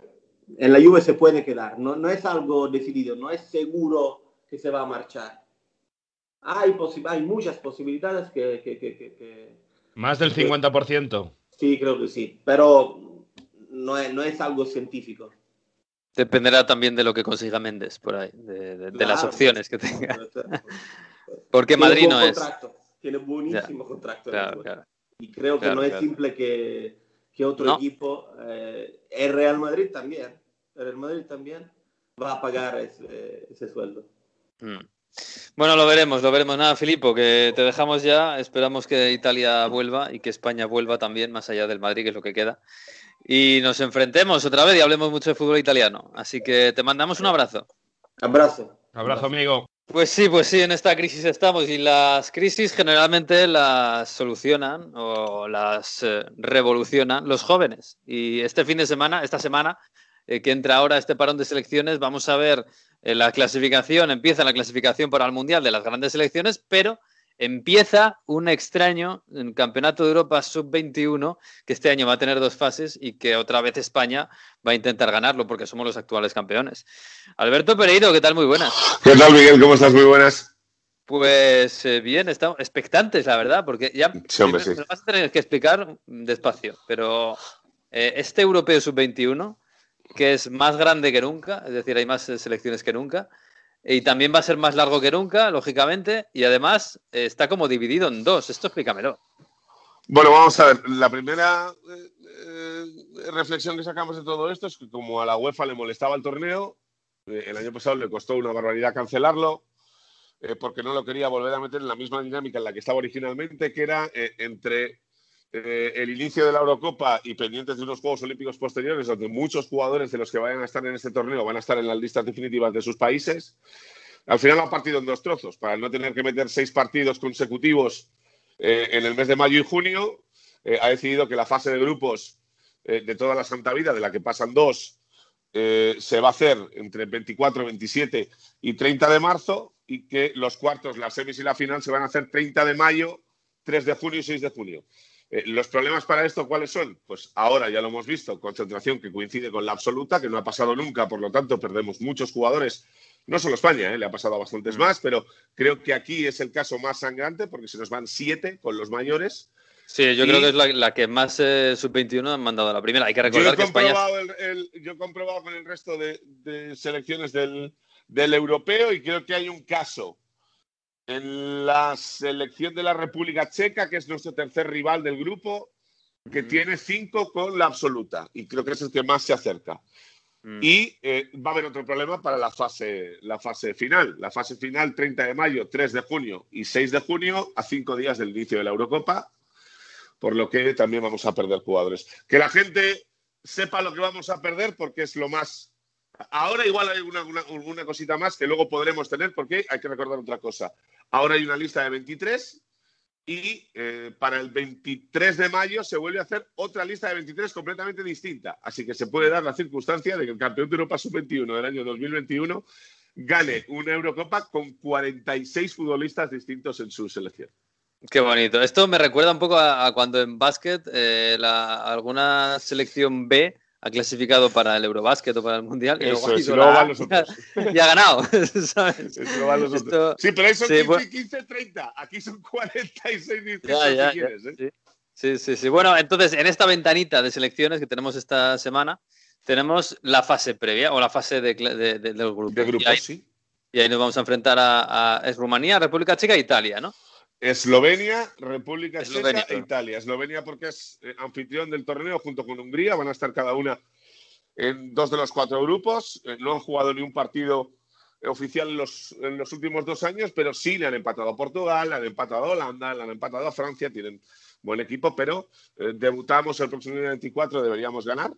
en la Juve se puede quedar. No, no es algo decidido, no es seguro que se va a marchar. Hay, posi- hay muchas posibilidades que, que- que- que- que- Más del 50%. Sí, creo que sí. Pero no es, no es algo científico. Dependerá también de lo que consiga Méndez por ahí, de, de- de las opciones que tenga. Porque Tiene Madrid no es. contrato, Tiene buenísimo contrato. en la Claro, claro. Y creo que no es simple que, que otro No. equipo, eh, el Real Madrid también, el Real Madrid también va a pagar ese, ese sueldo. Mm. Bueno, lo veremos, lo veremos. Nada, Filipo, que te dejamos ya. Esperamos que Italia vuelva y que España vuelva también, más allá del Madrid, que es lo que queda. Y nos enfrentemos otra vez y hablemos mucho de fútbol italiano. Así que te mandamos un abrazo. Abrazo. Abrazo, amigo. Pues sí, pues sí, en esta crisis estamos y las crisis generalmente las solucionan o las eh, revolucionan los jóvenes. Y este fin de semana, esta semana eh, que entra ahora este parón de selecciones, vamos a ver la clasificación, empieza la clasificación para el Mundial de las grandes selecciones, pero empieza un extraño en Campeonato de Europa Sub-21 que este año va a tener dos fases y que otra vez España va a intentar ganarlo porque somos los actuales campeones. Alberto Pereiro, ¿qué tal? Muy buenas. ¿Qué tal, Miguel? ¿Cómo estás? Muy buenas. Pues eh, bien, estamos expectantes, la verdad, porque ya Sí, hombre, vas a tener que explicar despacio, pero eh, este europeo sub-21, que es más grande que nunca, es decir, hay más eh, selecciones que nunca, y también va a ser más largo que nunca, lógicamente, y además eh, está como dividido en dos. Esto explícamelo. Bueno, vamos a ver. La primera eh, reflexión que sacamos de todo esto es que como a la UEFA le molestaba el torneo, el año pasado le costó una barbaridad cancelarlo, porque no lo quería volver a meter en la misma dinámica en la que estaba originalmente, que era entre eh, el inicio de la Eurocopa y pendientes de unos Juegos Olímpicos posteriores, donde muchos jugadores de los que vayan a estar en este torneo van a estar en las listas definitivas de sus países. Al final ha partido en dos trozos, para no tener que meter seis partidos consecutivos eh, en el mes de mayo y junio. eh, ha decidido que la fase de grupos eh, de toda la Santa Vida, de la que pasan dos, se va a hacer entre 24, 27 y 30 de marzo y que los cuartos, las semis y la final se van a hacer 30 de mayo, 3 de junio y 6 de junio. Eh, ¿Los problemas para esto cuáles son? Pues ahora ya lo hemos visto, concentración que coincide con la absoluta, que no ha pasado nunca, por lo tanto perdemos muchos jugadores, no solo España, eh, le ha pasado a bastantes más, pero creo que aquí es el caso más sangrante porque se nos van siete con los mayores. Sí, yo Y- creo que es la, la que más eh, sub-21 han mandado a la primera. Hay que recordar que España... el- el- yo he comprobado con el resto de, de selecciones del, del europeo y creo que hay un caso en la selección de la República Checa, que es nuestro tercer rival del grupo, que tiene cinco con la absoluta y creo que es el que más se acerca. Mm. Y eh, va a haber otro problema para la fase, la fase final. La fase final 30 de mayo, 3 de junio y 6 de junio, a cinco días del inicio de la Eurocopa, por lo que también vamos a perder jugadores. Que la gente sepa lo que vamos a perder porque es lo más... Ahora igual hay una, una- una cosita más que luego podremos tener porque hay que recordar otra cosa. Ahora hay una lista de 23 y eh, para el 23 de mayo se vuelve a hacer otra lista de 23 completamente distinta. Así que se puede dar la circunstancia de que el campeón de Europa Sub-21 del año 2021 gane una Eurocopa con 46 futbolistas distintos en su selección. Qué bonito. Esto me recuerda un poco a, cuando en básquet eh, alguna selección B ha clasificado para el Eurobásquet o para el Mundial y luego, Eso y luego la van los otros. y ha ganado. ¿sabes? Eso van los Esto- otros. Sí, pero ahí son sí, 15, bueno. 15, 30. Aquí son 46 distintos Ya, ya, si quieres. ¿eh? sí. Sí, sí, sí. Bueno, entonces en esta ventanita de selecciones que tenemos esta semana, tenemos la fase previa o la fase de, de- de- del grupo. De grupos, y, ahí, sí. y ahí nos vamos a enfrentar a, a- es Rumanía, República Checa e Italia, ¿no? Eslovenia, República Eslovenia, Checa e. Italia. Eslovenia porque es eh, anfitrión del torneo junto con Hungría. Van a estar cada una en dos de los cuatro grupos. Eh, no han jugado ni un partido eh, oficial en los, en los últimos dos años, pero sí le han empatado a Portugal, le han empatado a Holanda, le han empatado a Francia. Tienen buen equipo, pero eh, debutamos el próximo día 24, deberíamos ganar.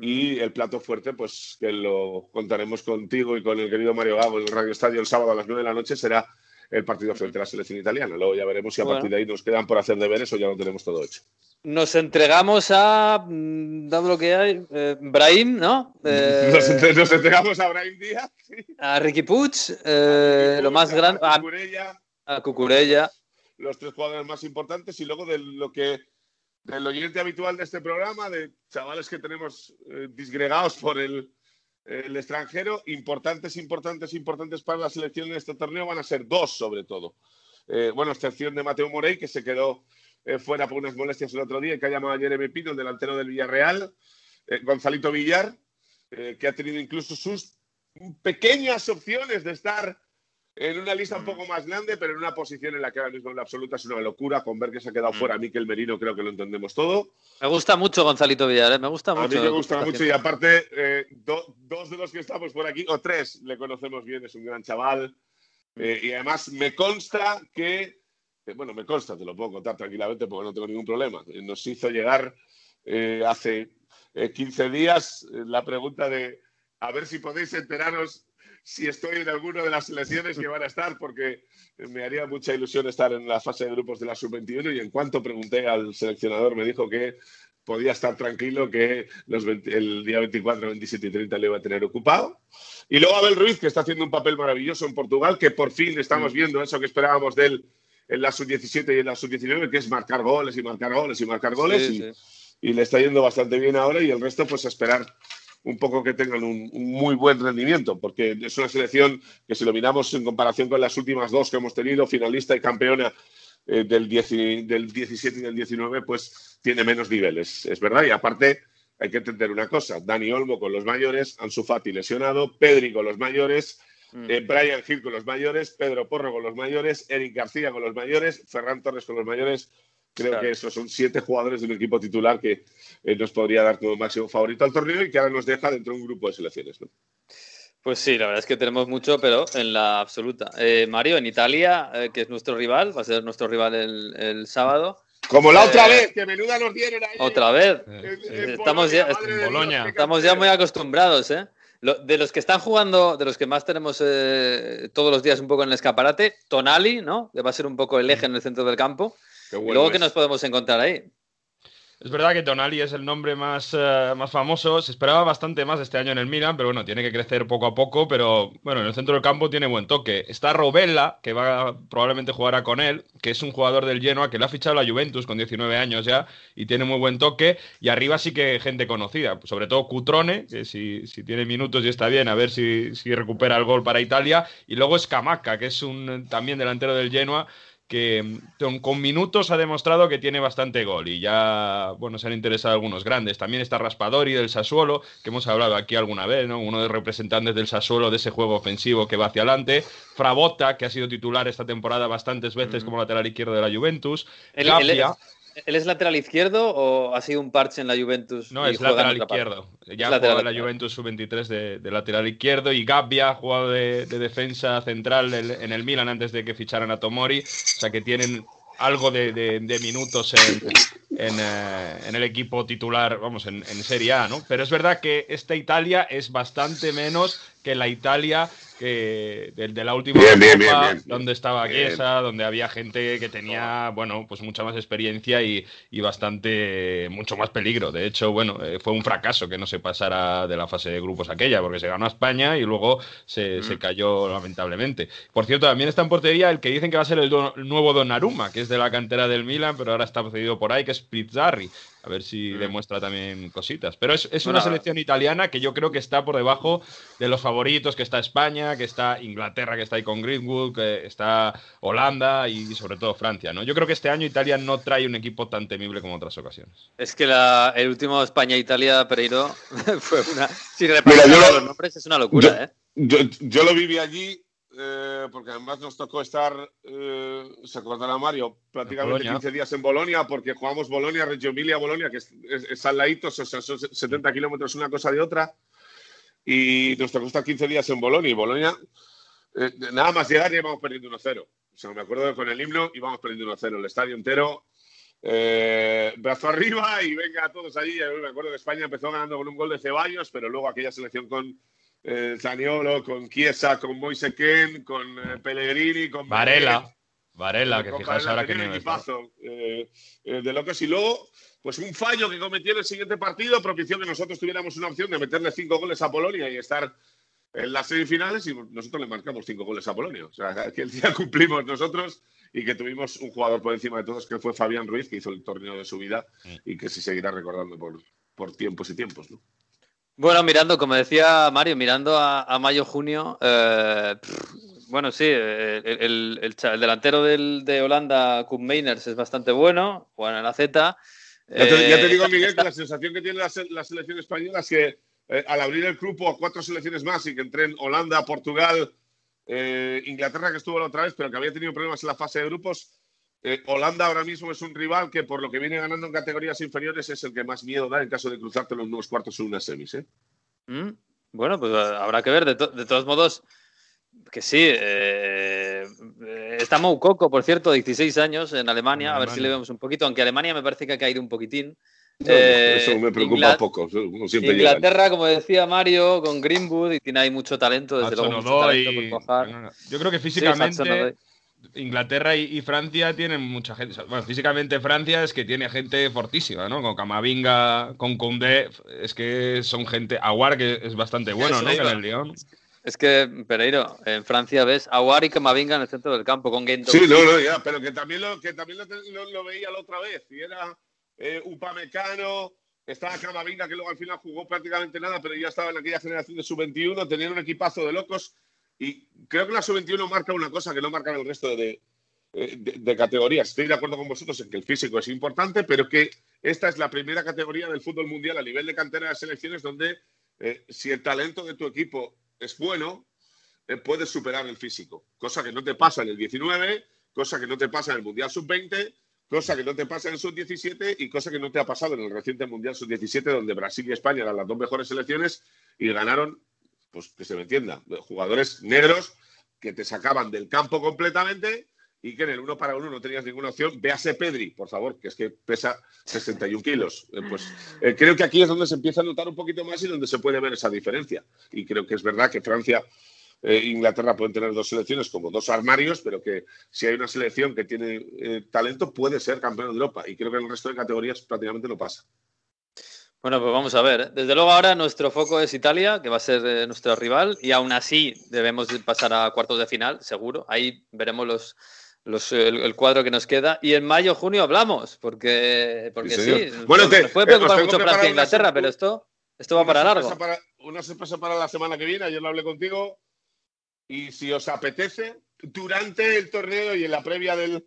Y el plato fuerte, pues que lo contaremos contigo y con el querido Mario Gago en el Radio Estadio el sábado a las 9 de la noche, será el partido frente a la selección italiana. Luego ya veremos si a Bueno. partir de ahí nos quedan por hacer deberes o ya lo tenemos todo hecho. Nos entregamos a, mm, dado lo que hay, eh, Brahim, ¿no? Eh, Nos, entre- nos entregamos a Brahim Díaz, a Ricky Puig, eh, lo más grande, a, Cucurella, a Cucurella. los tres jugadores más importantes y luego de lo que del oyente habitual de este programa, de chavales que tenemos eh, disgregados por el, el extranjero, importantes, importantes, importantes para la selección en este torneo van a ser dos sobre todo. Eh, bueno, excepción de Mateo Morey, que se quedó eh, fuera por unas molestias el otro día y que ha llamado a Jeremy Pino, el delantero del Villarreal, eh, Gonzalito Villar, eh, que ha tenido incluso sus pequeñas opciones de estar en una lista un poco más grande, pero en una posición en la que ahora mismo en la absoluta es una locura. Con ver que se ha quedado fuera Miquel Merino, creo que lo entendemos todo. Me gusta mucho Gonzalito Villar, ¿eh? me gusta A mucho. mí me gusta mucho y aparte, eh, do- dos de los que estamos por aquí, o tres, le conocemos bien, es un gran chaval. Eh, y además me consta que, que, bueno, me consta, te lo puedo contar tranquilamente porque no tengo ningún problema. Eh, Nos hizo llegar eh, hace eh, 15 días eh, la pregunta de a ver si podéis enteraros si estoy en alguna de las selecciones que van a estar, porque me haría mucha ilusión estar en la fase de grupos de la sub-21 y en cuanto pregunté al seleccionador me dijo que podía estar tranquilo que los 20 el día 24, 27 y 30 le iba a tener ocupado. Y luego Abel Ruiz, que está haciendo un papel maravilloso en Portugal, que por fin estamos viendo eso que esperábamos de él en la sub-17 y en la sub-19, que es marcar goles y marcar goles y marcar goles. Sí, y, sí. y le está yendo bastante bien ahora y el resto pues esperar un poco que tengan un, un muy buen rendimiento, porque es una selección que si lo miramos en comparación con las últimas dos que hemos tenido, finalista y campeona eh, del, 10 y- del 17 y del 19, pues tiene menos niveles, es verdad. Y aparte hay que entender una cosa, Dani Olmo con los mayores, Ansu Fati lesionado, Pedri con los mayores, Mm. eh, Brian Hill con los mayores, Pedro Porro con los mayores, Eric García con los mayores, Ferran Torres con los mayores. Creo Claro. que esos son siete jugadores de un equipo titular que eh, nos podría dar como máximo favorito al torneo y que ahora nos deja dentro de un grupo de selecciones. ¿no? Pues sí, la verdad es que tenemos mucho, pero en la absoluta. Eh, Mario, en Italia, eh, que es nuestro rival, va a ser nuestro rival el, el sábado. Como la otra Eh, vez, que menuda nos dieron ahí. Otra vez. en- Eh, en Estamos Bolonia, ya- Dios, Bolonia. Estamos ya muy acostumbrados, ¿eh? Lo- de los que están jugando, de los que más tenemos eh, todos los días un poco en el escaparate, Tonali, ¿no? Que va a ser un poco el eje en el centro del campo. Bueno luego, es. ¿qué nos podemos encontrar ahí? Es verdad que Tonali es el nombre más, eh, más famoso. Se esperaba bastante más este año en el Milan, pero bueno, tiene que crecer poco a poco. Pero bueno, en el centro del campo tiene buen toque. Está Robella, que va probablemente jugará con él, que es un jugador del Genoa que le ha fichado la Juventus con 19 años ya y tiene muy buen toque. Y arriba sí que gente conocida, sobre todo Cutrone, que si, si tiene minutos y está bien, a ver si, si recupera el gol para Italia. Y luego Scamacca, que es un también delantero del Genoa que mm, con, minutos ha demostrado que tiene bastante gol y ya, bueno, se han interesado algunos grandes. También está Raspadori del Sassuolo, que hemos hablado aquí alguna vez, ¿no? Uno de los representantes del Sassuolo de ese juego ofensivo que va hacia adelante. Frabotta, que ha sido titular esta temporada bastantes veces como lateral izquierdo de la Juventus. ¿Él, él Gabbia, es, él es lateral izquierdo o ha sido un parche en la Juventus? no, es lateral izquierdo. Ya ha jugado en la. Juventus sub-23 de, de lateral izquierdo y Gabbia ha jugado de, de defensa central en, el Milan antes de que ficharan a Tomori. O sea que tienen algo de, de- de minutos en, en, eh, en el equipo titular, vamos, en, en Serie A, ¿no? Pero es verdad que esta Italia es bastante menos que la Italia que de, de la última Bien, bien. donde estaba. Chiesa, donde había gente que tenía, bueno, pues mucha más experiencia y, y bastante, mucho más peligro. De hecho, bueno, eh, fue un fracaso que no se pasara de la fase de grupos aquella, porque se ganó a España y luego se, se cayó lamentablemente. Por cierto, también está en portería el que dicen que va a ser el, do- el nuevo Donnarumma, que es de la cantera del Milan, pero ahora está cedido por ahí, que es Pizzarri. A ver si demuestra también cositas. Pero es, es una selección italiana que yo creo que está por debajo de los favoritos, que está España, que está Inglaterra, que está ahí con Greenwood, que está Holanda y sobre todo Francia, ¿no? Yo creo que este año Italia no trae un equipo tan temible como otras ocasiones. Es que la- el último España-Italia, Pereiro, fue una. Si yo lo- los nombres, es una locura, ¿eh? Yo, yo lo viví allí eh, porque además nos tocó estar, eh, se acordará Mario, prácticamente Bolonia. 15 días en Bolonia porque jugamos Bolonia, Reggio Emilia, Bolonia, que es, es, es al ladito, o sea, son 70 kilómetros una cosa de otra. Y nos tocó estar 15 días en Bolonia y Bolonia, eh, nada más llegar ya íbamos perdiendo 1-0. O sea, me acuerdo que con el himno íbamos perdiendo 1-0, el estadio entero. eh, brazo arriba y venga todos allí. Me acuerdo que España empezó ganando con un gol de Ceballos, pero luego aquella selección con eh, Zaniolo, con Chiesa, con Moise Ken, con eh, Pellegrini, con Varela, Varela, que fijaos ahora que equipazo eh, eh, de locos. Y luego, pues un fallo que cometió en el siguiente partido propició que nosotros tuviéramos una opción de meterle cinco goles a Polonia y estar en las semifinales y nosotros le marcamos cinco goles a Polonia. O sea, que el día cumplimos nosotros y que tuvimos un jugador por encima de todos que fue Fabián Ruiz, que hizo el torneo de su vida y que se seguirá recordando por, por tiempos y tiempos. ¿no? Bueno, mirando, como decía Mario, mirando a, a mayo-junio, eh, bueno, sí, el, el, el, el delantero del, de Holanda, Koen Meiners, es bastante bueno, juega en la Z. Ya te, ya te Eh, digo, Miguel, que la sensación que tiene la, la selección española es que eh, al abrir el grupo a cuatro selecciones más y que entren Holanda, Portugal, eh, Inglaterra, que estuvo la otra vez, pero que había tenido problemas en la fase de grupos, eh, Holanda ahora mismo es un rival que por lo que viene ganando en categorías inferiores es el que más miedo da en caso de cruzarte en los nuevos cuartos o unas semis. ¿eh? Mm, Bueno, pues eh, habrá que ver. De, to- de todos modos, que sí. eh, está Moukoko, por cierto, 16 años en Alemania. En A ver si le vemos un poquito. Aunque Alemania me parece que ha caído un poquitín. No, Eh, eso me preocupa Ingla- poco. como siempre llegan. Inglaterra, como decía Mario, con Greenwood, y tiene ahí mucho talento, desde luego. Mucho talento por. Yo creo que físicamente. Inglaterra y, y Francia tienen mucha gente. o sea, Bueno, físicamente Francia es que tiene gente fortísima, ¿no? Con Camavinga, con Koundé, es que son gente. Aguar, que es bastante bueno, ¿no? En el León. Es que, Pereiro, en Francia ves a War y Camavinga en el centro del campo con Gento. Sí, no, no, ya, pero que también lo, que también lo, te- lo- lo veía la otra vez. Y era eh, Upamecano, estaba Camavinga, que luego al final jugó prácticamente nada, pero ya estaba en aquella generación de sub-21, tenían un equipazo de locos. Y creo que la sub-21 marca una cosa que no marcan el resto de, eh, de- de categorías. Estoy de acuerdo con vosotros en que el físico es importante, pero que esta es la primera categoría del fútbol mundial a nivel de cantera de selecciones donde eh, si el talento de tu equipo es bueno, eh, puedes superar el físico, cosa que no te pasa en el 19, cosa que no te pasa en el Mundial Sub-20, cosa que no te pasa en el Sub-17 y cosa que no te ha pasado en el reciente Mundial Sub-17, donde Brasil y España eran las dos mejores selecciones y ganaron, pues que se me entienda, jugadores negros que te sacaban del campo completamente y que en el uno para uno no tenías ninguna opción. Véase Pedri, por favor, que es que pesa 61 kilos. Eh, pues eh, creo que aquí es donde se empieza a notar un poquito más y donde se puede ver esa diferencia. Y creo que es verdad que Francia e Inglaterra pueden tener dos selecciones como dos armarios, pero que si hay una selección que tiene talento puede ser campeón de Europa. Y creo que en el resto de categorías prácticamente no pasa. Bueno, pues vamos a ver. ¿eh? Desde luego ahora nuestro foco es Italia, que va a ser eh, nuestro rival, y aún así debemos de pasar a cuartos de final, seguro. Ahí veremos los, los, el, el cuadro que nos queda. Y en mayo, junio hablamos, porque, porque Sí, sí. señor. Bueno, nos te- puede eh, preocupar tengo mucho Francia e Inglaterra, pero esto, esto va para largo. para- una sorpresa para la semana que viene. Ayer lo hablé contigo. Y si os apetece, durante el torneo y en la previa del,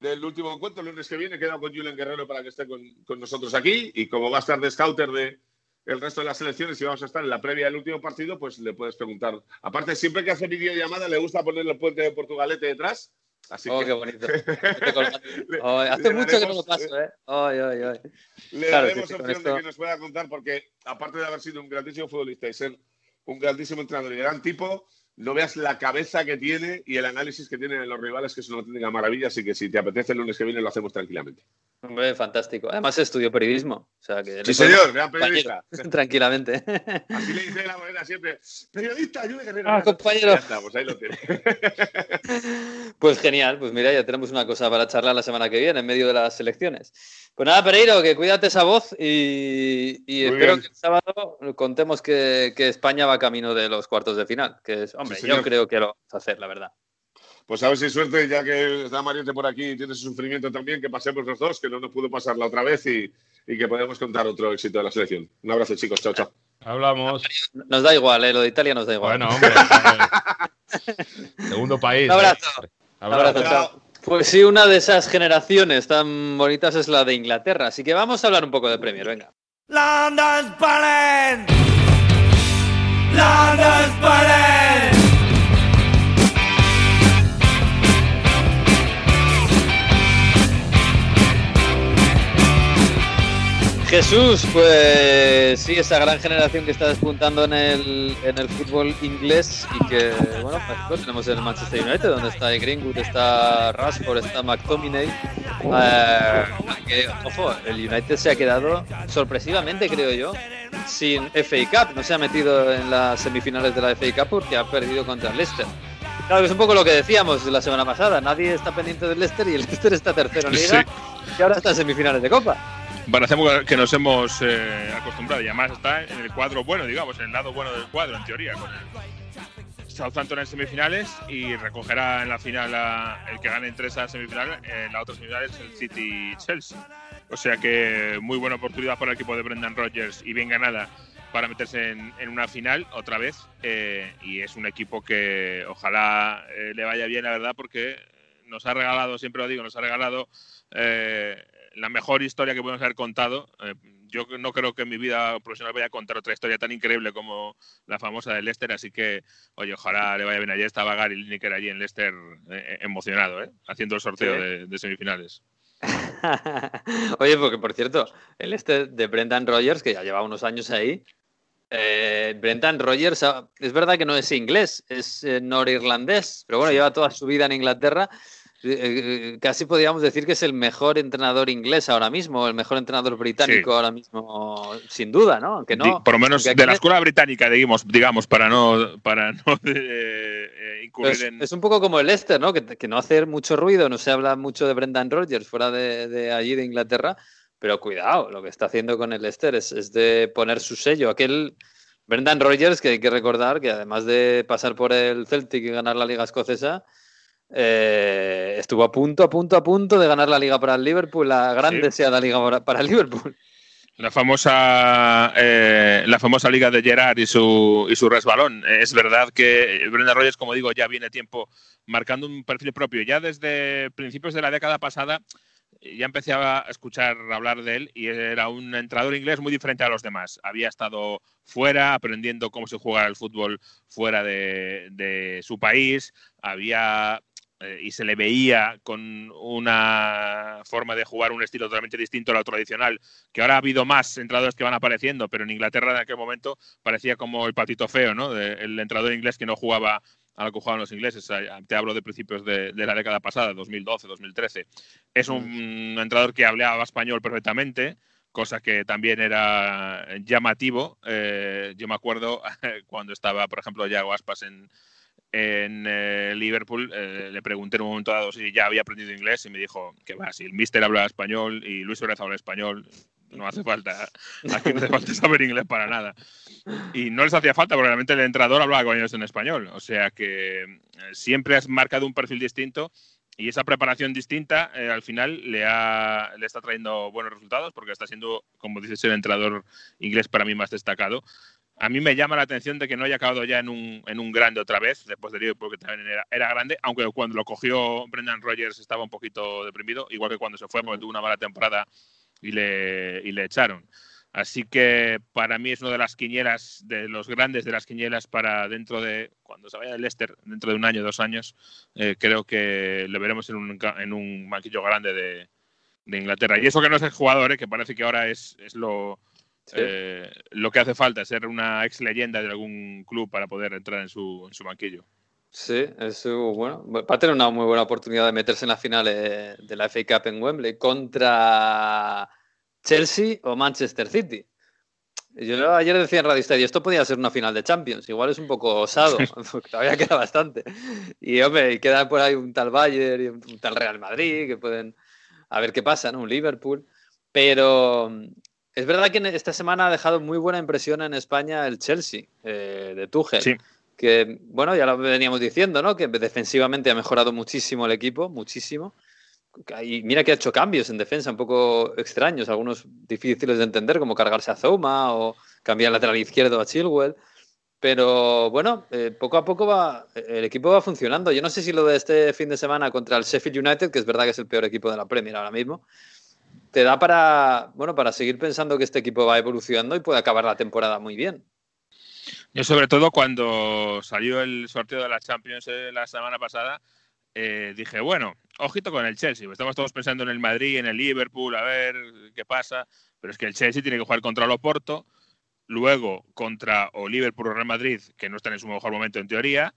del último encuentro, el lunes que viene, he quedado con Julen Guerrero para que esté con, con nosotros aquí. Y como va a estar de scouter de el resto de las selecciones y vamos a estar en la previa del último partido, pues le puedes preguntar. Aparte, siempre que hace videollamada le gusta ponerle el puente de Portugalete detrás. Así Oh, que qué bonito. Oh, hace le mucho que no daremos, lo paso, ¿eh? Ay, ay, ay. le Claro, daremos sí, opción de esto- que nos pueda contar, porque aparte de haber sido un grandísimo futbolista y ser un grandísimo entrenador y gran tipo, no veas la cabeza que tiene y el análisis que tienen los rivales, que es una auténtica maravilla. Así que si te apetece el lunes que viene, lo hacemos tranquilamente. Hombre, fantástico. Además estudió periodismo. O sea que Sí, señor, gran periodista. Tranquilamente. Así le dice la moneda siempre. Periodista, ayude guerrero. Ah, compañero. Ya está, pues ahí lo tiene. Pues genial, pues mira, ya tenemos una cosa para charlar la semana que viene, en medio de las elecciones. Pues nada, Pereiro, que cuídate esa voz y, y espero bien. que el sábado contemos que, que España va camino de los cuartos de final. Que es, hombre, Sí, yo creo que lo vamos a hacer, la verdad. Pues a ver si suerte, ya que está Mariette por aquí y tiene su sufrimiento también, que pasemos los dos, que no nos pudo pasar la otra vez y, y que podemos contar otro éxito de la selección. Un abrazo, chicos. Chao, chao. Hablamos. Nos da igual, ¿eh? lo de Italia nos da igual. Bueno, hombre. Segundo país. Un abrazo. ¿eh? Un abrazo, chao. Pues sí, una de esas generaciones tan bonitas es la de Inglaterra. Así que vamos a hablar un poco de Premier, venga. London's burning. London's burning. Jesús, pues sí, esa gran generación que está despuntando en el, en el fútbol inglés y que, bueno, ejemplo, tenemos el Manchester United, donde está Greenwood, está Rashford, está McTominay. Eh, que, ojo, el United se ha quedado sorpresivamente, creo yo, sin FA Cup. No se ha metido en las semifinales de la FA Cup porque ha perdido contra el Leicester. Claro, es un poco lo que decíamos la semana pasada. Nadie está pendiente del Leicester y el Leicester está tercero en liga y ahora está en semifinales de Copa. Parecemos que nos hemos eh, acostumbrado y además está en el cuadro bueno, digamos, en el lado bueno del cuadro, en teoría, con el Southampton en semifinales y recogerá en la final a- el que gane entre esas semifinales, en la otra semifinal es el City-Chelsea. O sea que muy buena oportunidad para el equipo de Brendan Rodgers y bien ganada para meterse en, en una final otra vez. eh, y es un equipo que ojalá eh, le vaya bien, la verdad, porque nos ha regalado, siempre lo digo, nos ha regalado la mejor historia que podemos haber contado. Eh, yo no creo que en mi vida profesional vaya a contar otra historia tan increíble como la famosa de Leicester, así que, oye, ojalá le vaya bien. Ayer estaba Gary Lineker allí en Leicester eh, emocionado, ¿eh? haciendo el sorteo Sí. de, de semifinales. Oye, porque por cierto, el este de Brendan Rogers, que ya lleva unos años ahí, eh, Brendan Rogers ah, es verdad que no es inglés, es eh, norirlandés, pero bueno, lleva toda su vida en Inglaterra. Eh, eh, casi podríamos decir que es el mejor entrenador inglés ahora mismo, el mejor entrenador británico Sí. ahora mismo, sin duda, ¿no? Aunque no. Por lo menos de la escuela británica, digamos, digamos para no, para no eh, eh, incurrir Es, en. es un poco como el Leicester, ¿no? Que, que no hace mucho ruido, no se habla mucho de Brendan Rodgers fuera de, de allí, de Inglaterra, pero cuidado, lo que está haciendo con el Leicester es, es de poner su sello. Aquel Brendan Rodgers, que hay que recordar que además de pasar por el Celtic y ganar la Liga Escocesa, eh, estuvo a punto, a punto, a punto de ganar la Liga para el Liverpool, la gran Sí. deseada Liga para- el Liverpool. La famosa, eh, la famosa liga de Gerard y su, y su resbalón. Eh, Es verdad que Brenda Rogers, como digo, ya viene tiempo marcando un perfil propio. Ya desde principios de la década pasada ya empecé a escuchar hablar de él y era un entrenador inglés muy diferente a los demás. Había estado fuera, aprendiendo cómo se juega el fútbol fuera de, de su país. Había eh, y se le veía con una forma de jugar un estilo totalmente distinto a lo tradicional, que ahora ha habido más entrenadores que van apareciendo, pero en Inglaterra en aquel momento parecía como el patito feo, ¿no? De- el entrenador inglés que no jugaba a lo que jugaban los ingleses. Te hablo de principios de, de la década pasada, 2012, 2013. Es un entrenador que hablaba español perfectamente, cosa que también era llamativo. Eh, yo me acuerdo cuando estaba, por ejemplo, Yago Aspas en, en eh, Liverpool, eh, le pregunté en un momento dado si ya había aprendido inglés y me dijo que va, si el mister habla español y Luis Suárez habla español, no hace falta, aquí no hace falta saber inglés para nada. Y no les hacía falta porque realmente el entrenador hablaba con ellos en español, o sea que eh, siempre has marcado un perfil distinto y esa preparación distinta eh, al final le, ha, le está trayendo buenos resultados porque está siendo, como dices, el entrenador inglés para mí más destacado. A mí me llama la atención de que no haya acabado ya en un, en un grande otra vez, después de Liverpool, que también era, era grande, aunque cuando lo cogió Brendan Rodgers estaba un poquito deprimido, igual que cuando se fue, porque tuvo una mala temporada y le, y le echaron. Así que para mí es una de las quinielas, de los grandes de las quinielas para dentro de, cuando se vaya del Leicester, dentro de un año, dos años, eh, creo que le veremos en un, en un banquillo grande de, de Inglaterra. Y eso que no es el jugador, eh, que parece que ahora es, es lo, Sí. eh, lo que hace falta, ser una ex leyenda de algún club para poder entrar en su, en su banquillo. Sí, eso, bueno, va a tener una muy buena oportunidad de meterse en la final eh, de la FA Cup en Wembley contra Chelsea o Manchester City. Yo ayer decía en Radio Estadio, esto podía ser una final de Champions, igual es un poco osado, porque todavía queda bastante. Y hombre, y queda por ahí un tal Bayern y un tal Real Madrid, que pueden, a ver qué pasa, ¿no? Un Liverpool. Pero es verdad que esta semana ha dejado muy buena impresión en España el Chelsea eh, de Tuchel Sí. que, bueno, ya lo veníamos diciendo, ¿no? Que defensivamente ha mejorado muchísimo el equipo, muchísimo. Y mira que ha hecho cambios en defensa un poco extraños, algunos difíciles de entender, como cargarse a Zouma o cambiar el lateral izquierdo a Chilwell. Pero bueno, eh, poco a poco va, el equipo va funcionando. Yo no sé si lo de este fin de semana contra el Sheffield United, que es verdad que es el peor equipo de la Premier ahora mismo, te da para, bueno, para seguir pensando que este equipo va evolucionando y puede acabar la temporada muy bien. Yo sobre todo cuando salió el sorteo de la Champions eh, la semana pasada, eh, dije, bueno, ojito con el Chelsea. Estamos todos pensando en el Madrid, en el Liverpool, a ver qué pasa. Pero es que el Chelsea tiene que jugar contra el Oporto, luego contra o Liverpool o Real Madrid, que no están en su mejor momento en teoría,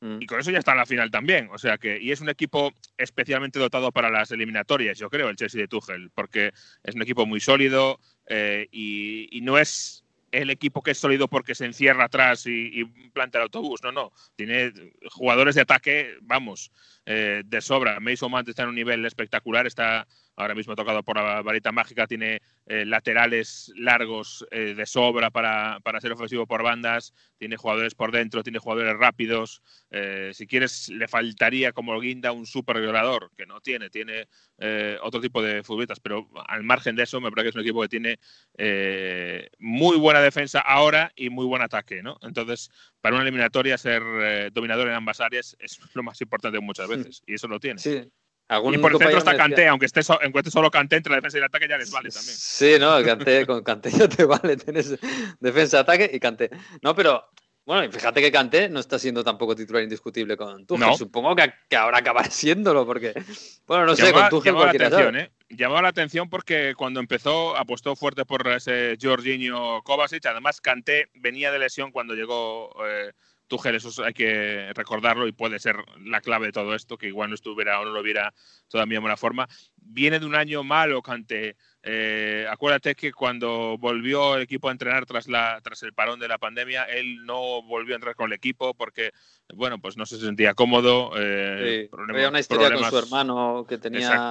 Mm. y con eso ya está en la final también. O sea que, y es un equipo especialmente dotado para las eliminatorias, yo creo, el Chelsea de Tuchel, porque es un equipo muy sólido eh, y, no es el equipo que es sólido porque se encierra atrás y, y planta el autobús. No, no. Tiene jugadores de ataque, vamos, eh, de sobra. Mason Mount está en un nivel espectacular, está ahora mismo tocado por la varita mágica, tiene eh, laterales largos eh, de sobra para, para, ser ofensivo por bandas, tiene jugadores por dentro, tiene jugadores rápidos. Eh, si quieres, le faltaría como guinda un super violador, que no tiene, tiene otro tipo de futbolistas, pero al margen de eso, me parece que es un equipo que tiene muy buena defensa ahora y muy buen ataque. ¿no? Entonces, para una eliminatoria, ser dominador en ambas áreas es lo más importante muchas veces, y eso lo tiene. Sí. Y por el centro está Canté, aunque esté, so, solo Canté entre la defensa y el ataque ya les vale también. Sí, no, Canté, con Canté ya te vale, tienes defensa, ataque y Canté. No, pero bueno, fíjate que Canté no está siendo tampoco titular indiscutible con Tuchel. No. Supongo que, que, ahora acabará siéndolo, porque, bueno, no sé, con Tuchel llamaba la atención, ¿eh? Llamaba la atención porque cuando empezó apostó fuerte por ese Jorginho Kovacic. Además, Canté venía de lesión cuando llegó eh, Tuchel, eso hay que recordarlo y puede ser la clave de todo esto, que igual no estuviera o no lo viera todavía en buena forma. Viene de un año malo, Cante. Eh, acuérdate que cuando volvió el equipo a entrenar tras, la, tras el parón de la pandemia, él no volvió a entrar con el equipo porque, bueno, pues no se sentía cómodo. Eh, Había una historia con su hermano que tenía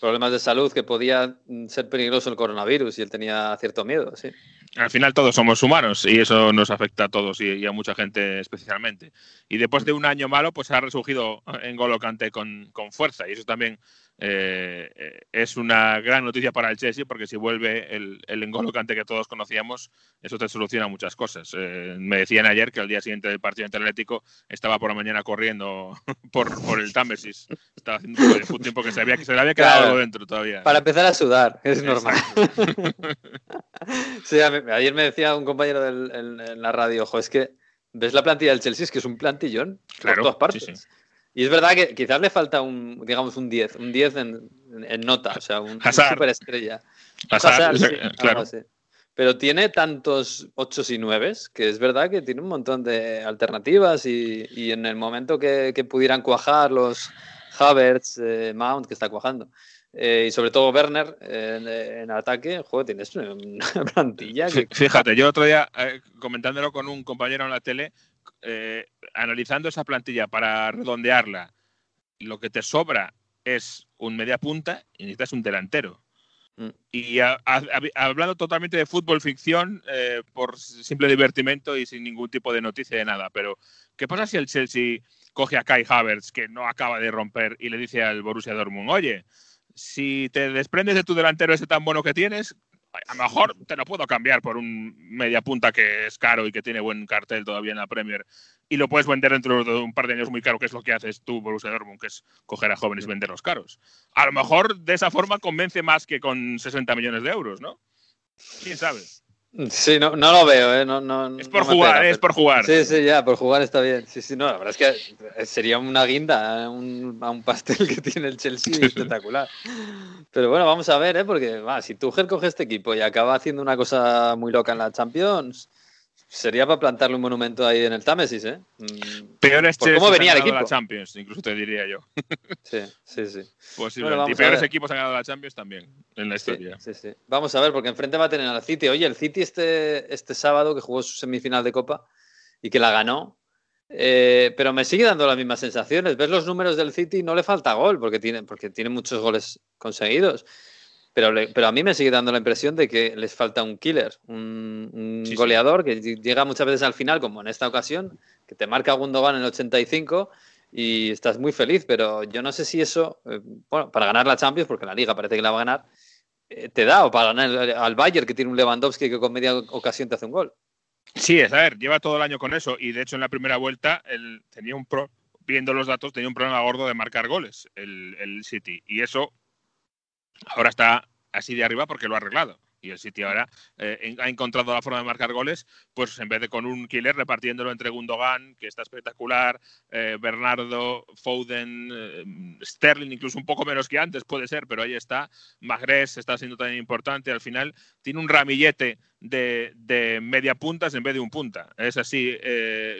problemas de salud, que podía ser peligroso el coronavirus y él tenía cierto miedo, sí al final todos somos humanos y eso nos afecta a todos y, a mucha gente especialmente. Y después de un año malo, pues ha resurgido en Golocante con, con fuerza y eso también eh, es una gran noticia para el Chelsea porque si vuelve el, el engolocante que todos conocíamos, eso te soluciona muchas cosas. Eh, me decían ayer que al día siguiente del partido Atlético estaba por la mañana corriendo por, por el Támesis. Estaba haciendo un tiempo que se, había, que se le había quedado algo dentro todavía. Para empezar a sudar, es normal. sí, ayer me decía un compañero del, en, la radio, ojo, es que ves la plantilla del Chelsea, es que es un plantillón por todas partes. Y es verdad que quizás le falta un, digamos, un 10, un 10 en, en nota, o sea, un, superestrella. claro. Pero tiene tantos 8 y 9 que es verdad que tiene un montón de alternativas y, y en el momento que, que, pudieran cuajar los Havertz, eh, Mount, que está cuajando, eh, y sobre todo Werner en, en, ataque, juego, tienes una plantilla. Que... Fíjate, yo otro día eh, comentándolo con un compañero en la tele, eh, analizando esa plantilla para redondearla, lo que te sobra es un media punta y necesitas un delantero. Mm. Y hablando totalmente de fútbol ficción, eh, por simple divertimento y sin ningún tipo de noticia de nada, pero ¿qué pasa si el Chelsea coge a Kai Havertz, que no acaba de romper, y le dice al Borussia Dortmund, oye, si te desprendes de tu delantero ese tan bueno que tienes, a lo mejor te lo puedo cambiar por un media punta que es caro y que tiene buen cartel todavía en la Premier y lo puedes vender dentro de un par de años muy caro, que es lo que haces tú, Borussia Dortmund, que es coger a jóvenes y venderlos caros. A lo mejor de esa forma convence más que con 60 millones de euros, ¿no? ¿Quién sabe? Sí, no, no lo veo, ¿eh? No, no, es por jugar, es por jugar. Sí, sí, ya, por jugar está bien. Sí, sí, no, la verdad es que sería una guinda a un, a un pastel que tiene el Chelsea espectacular. Pero bueno, vamos a ver, ¿eh? Porque va, si Tuchel coge este equipo y acaba haciendo una cosa muy loca en la Champions, Sería para plantarle un monumento ahí en el Támesis, ¿eh? Mm, Peor es ¿Cómo venía el equipo? la Champions, incluso te diría yo. Sí, sí, sí. Posiblemente. y peores equipos han ganado la Champions también en la historia. Sí, sí, Vamos a ver, porque enfrente va a tener al City. Oye, el City este, este sábado que jugó su semifinal de Copa y que la ganó, eh, pero me sigue dando las mismas sensaciones. Ves los números del City, no le falta gol, porque tiene, porque tiene muchos goles conseguidos. Pero, pero a mí me sigue dando la impresión de que les falta un killer, un, goleador que llega muchas veces al final, como en esta ocasión, que te marca Gundogan en el 85 y estás muy feliz, pero yo no sé si eso, eh, bueno, para ganar la Champions, porque la Liga parece que la va a ganar, eh, te da, o para ganar al Bayern, que tiene un Lewandowski que con media ocasión te hace un gol. Sí, es a ver, lleva todo el año con eso y de hecho en la primera vuelta él tenía un pro, viendo los datos, tenía un problema gordo de marcar goles el, el City y eso ahora está así de arriba porque lo ha arreglado. Y el City ahora eh, ha encontrado la forma de marcar goles, pues en vez de con un killer repartiéndolo entre Gundogan, que está espectacular, eh, Bernardo, Foden, eh, Sterling, incluso un poco menos que antes puede ser, pero ahí está. Magres está siendo tan importante. Al final tiene un ramillete de, de media puntas en vez de un punta. Es así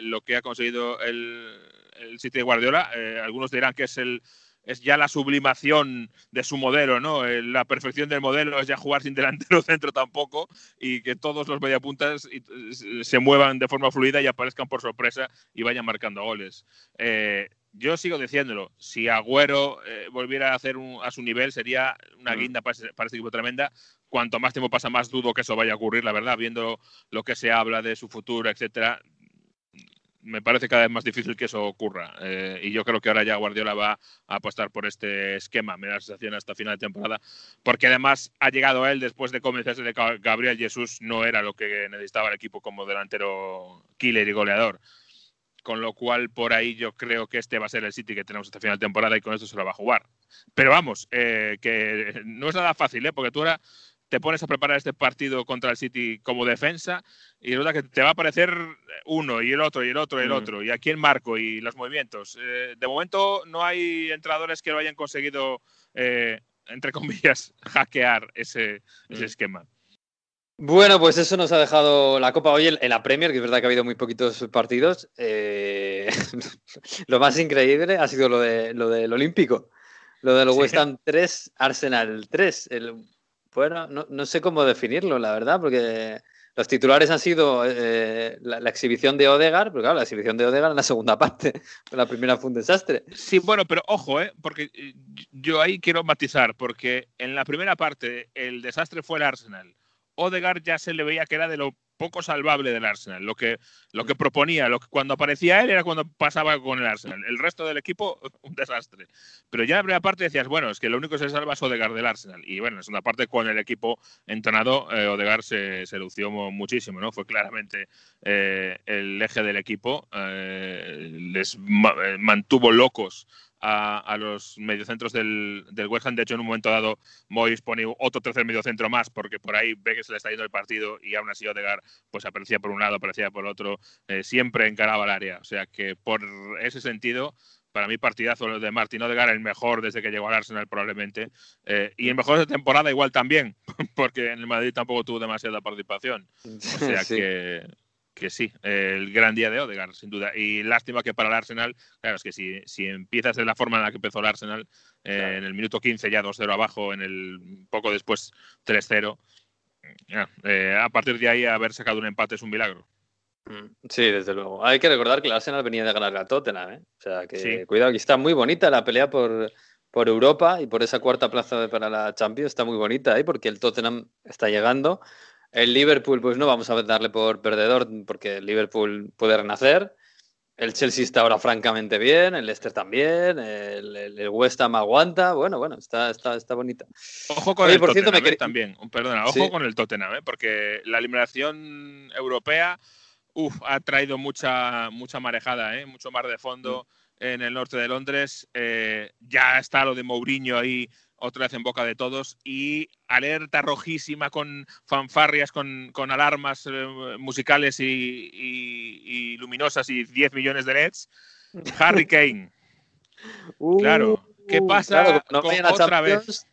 lo que ha conseguido el, el City de Guardiola. algunos dirán que es el es ya la sublimación de su modelo, ¿no? Eh, la perfección del modelo es ya jugar sin delantero centro tampoco y que todos los mediapuntas se muevan de forma fluida y aparezcan por sorpresa y vayan marcando goles. Eh, yo sigo diciéndolo, si Agüero eh, volviera a hacer un, a su nivel sería una Mm. guinda para, ese- para este equipo tremenda. Cuanto más tiempo pasa, más dudo que eso vaya a ocurrir, la verdad, viendo lo que se habla de su futuro, etcétera. Me parece cada vez más difícil que eso ocurra. Eh, y yo creo que ahora ya Guardiola va a apostar por este esquema, me da la sensación hasta final de temporada, porque además ha llegado él después de convencerse de que Gabriel Jesús no era lo que necesitaba el equipo como delantero killer y goleador. Con lo cual, por ahí yo creo que este va a ser el City que tenemos hasta final de temporada y con esto se lo va a jugar. Pero vamos, eh, que no es nada fácil, ¿eh? porque tú ahora te pones a preparar este partido contra el City como defensa y resulta que te va a aparecer uno y el otro y el otro y el Mm. otro y aquí el marco y los movimientos. Eh, de momento no hay entrenadores que lo hayan conseguido, eh, entre comillas, hackear ese, ese Mm. esquema. Bueno, pues eso nos ha dejado la Copa hoy en la Premier, que es verdad que ha habido muy poquitos partidos. Eh, lo más increíble ha sido lo, de, lo del Olímpico, lo del Sí. West Ham 3, Arsenal 3. El- bueno, no, no sé cómo definirlo, la verdad, porque los titulares han sido eh, la, exhibición de Odegar, pero claro, la exhibición de Odegar en la segunda parte, la primera fue un desastre. Sí, bueno, pero ojo, ¿eh? porque eh, yo ahí quiero matizar, porque en la primera parte el desastre fue el Arsenal. Odegaard ya se le veía que era de lo poco salvable del Arsenal. Lo que, lo que proponía, lo que cuando aparecía él era cuando pasaba con el Arsenal. El resto del equipo, un desastre. Pero ya en la primera parte decías, bueno, es que lo único que se salva es Odegaard del Arsenal. Y bueno, en la segunda parte con el equipo entrenado, eh, Odegaard se, se lució mu- muchísimo, ¿no? Fue claramente eh, el eje del equipo. eh, les ma- eh, mantuvo locos a, a los mediocentros del, del West Ham. De hecho, en un momento dado, Moyes pone otro tercer mediocentro más, porque por ahí ve que se le está yendo el partido y aún así Odegaard pues aparecía por un lado, aparecía por otro, eh, siempre encaraba el área. O sea que por ese sentido, para mí partidazo de Martín Odegaard, el mejor desde que llegó al Arsenal probablemente. Eh, y el mejor de temporada igual también, porque en el Madrid tampoco tuvo demasiada participación. O sea Sí. que, que sí, el gran día de Odegaard, sin duda. Y lástima que para el Arsenal, claro, es que si, si empiezas de la forma en la que empezó el Arsenal, eh, en el minuto 15 ya 2-0 abajo, en el poco después 3-0, ya, eh, a partir de ahí haber sacado un empate es un milagro. Mm, Sí, desde luego. Hay que recordar que el Arsenal venía de ganar a Tottenham, ¿eh? O sea que Sí. cuidado, que está muy bonita la pelea por, por Europa y por esa cuarta plaza para la Champions. Está muy bonita, ¿eh? Porque el Tottenham está llegando. El Liverpool, pues no vamos a darle por perdedor porque el Liverpool puede renacer. El Chelsea está ahora francamente bien, el Leicester también, el, West Ham aguanta. Bueno, bueno, está, está, está bonita. Ojo con Oye, el por cierto, Tottenham me eh, también. Perdona, ojo Sí. con el Tottenham, eh, porque la eliminación europea uf, ha traído mucha, mucha marejada, eh, mucho mar de fondo Mm. en el norte de Londres. Eh, ya está lo de Mourinho ahí otra vez en boca de todos y alerta rojísima con fanfarrias, con, con alarmas eh, musicales y, y- y luminosas y 10 millones de LEDs. Harry Kane. Claro. ¿Qué Uh, pasa claro, no con otra vez?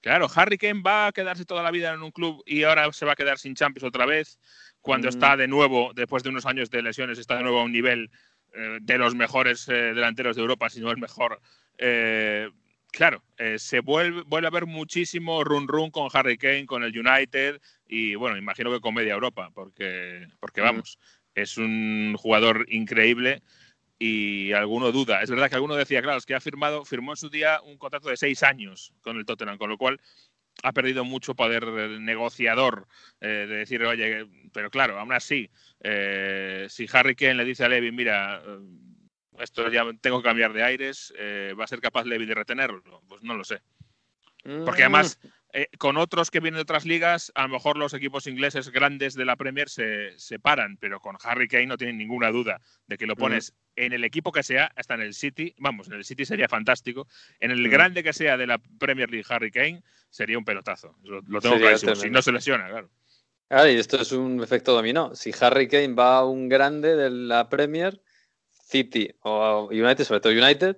Claro, Harry Kane va a quedarse toda la vida en un club y ahora se va a quedar sin Champions otra vez, cuando Mm. está de nuevo, después de unos años de lesiones, está de nuevo a un nivel eh, de los mejores eh, delanteros de Europa, si no el mejor. Eh, claro, eh, se vuelve, vuelve a haber muchísimo run run con Harry Kane, con el United y bueno, imagino que con media Europa, porque, porque Mm. vamos, es un jugador increíble y alguno duda. Es verdad que alguno decía, claro, es que ha firmado, firmó en su día un contrato de seis años con el Tottenham, con lo cual ha perdido mucho poder negociador eh, de decir, oye, pero claro, aún así, eh, si Harry Kane le dice a Levy, mira, esto ya tengo que cambiar de aires, eh, ¿va a ser capaz Levy de retenerlo? Pues no lo sé. Porque además, eh, con otros que vienen de otras ligas, a lo mejor los equipos ingleses grandes de la Premier se separan, pero con Harry Kane no tienen ninguna duda de que lo pones en el equipo que sea, hasta en el City, vamos, en el City sería fantástico, en el Mm. grande que sea de la Premier League Harry Kane, sería un pelotazo. Lo, lo tengo clarísimo. Si no se lesiona, claro. Claro, y esto es un efecto dominó. Si Harry Kane va a un grande de la Premier, City o United, sobre todo United,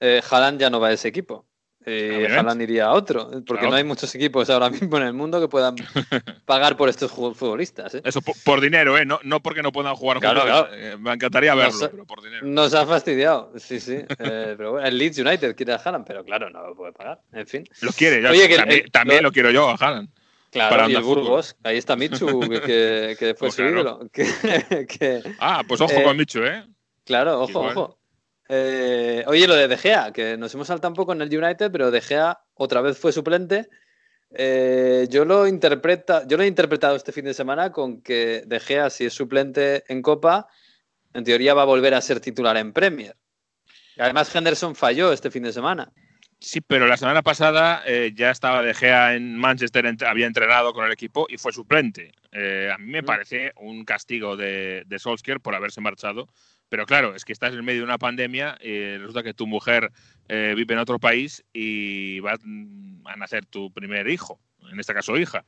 eh, Haaland ya no va a ese equipo. Eh. Haaland iría a otro, porque Claro. no hay muchos equipos ahora mismo en el mundo que puedan pagar por estos futbolistas. ¿eh? Eso por, por dinero, ¿eh? No, no porque no puedan jugar Claro, claro. eh, me encantaría verlo, sé. pero por dinero. Nos ha fastidiado, sí, sí. Eh, pero bueno, el Leeds United quiere a Haaland, pero claro, no lo puede pagar. En fin. Lo quiere, ya, Oye, que- también, eh, también lo- lo quiero yo a Haaland. Claro, Para y el. Burgos, ahí está Michu, que, que, que fue Pues su ídolo. Que, Ah, pues ojo Eh, con Micho, ¿eh? Claro, ojo, Igual. ojo. Eh, oye, lo de De Gea, que nos hemos saltado un poco en el United, pero De Gea otra vez fue suplente. Eh, yo, lo interpreta, yo lo he interpretado este fin de semana con que De Gea, si es suplente en Copa, en teoría va a volver a ser titular en Premier. Además, Henderson falló este fin de semana. Sí, pero la semana pasada eh, ya estaba De Gea en Manchester, ent- había entrenado con el equipo y fue suplente. Eh, a mí me parece un castigo de, de Solskjaer por haberse marchado. Pero claro, es que estás en medio de una pandemia y resulta que tu mujer eh, vive en otro país y va mm, a nacer tu primer hijo, en este caso hija.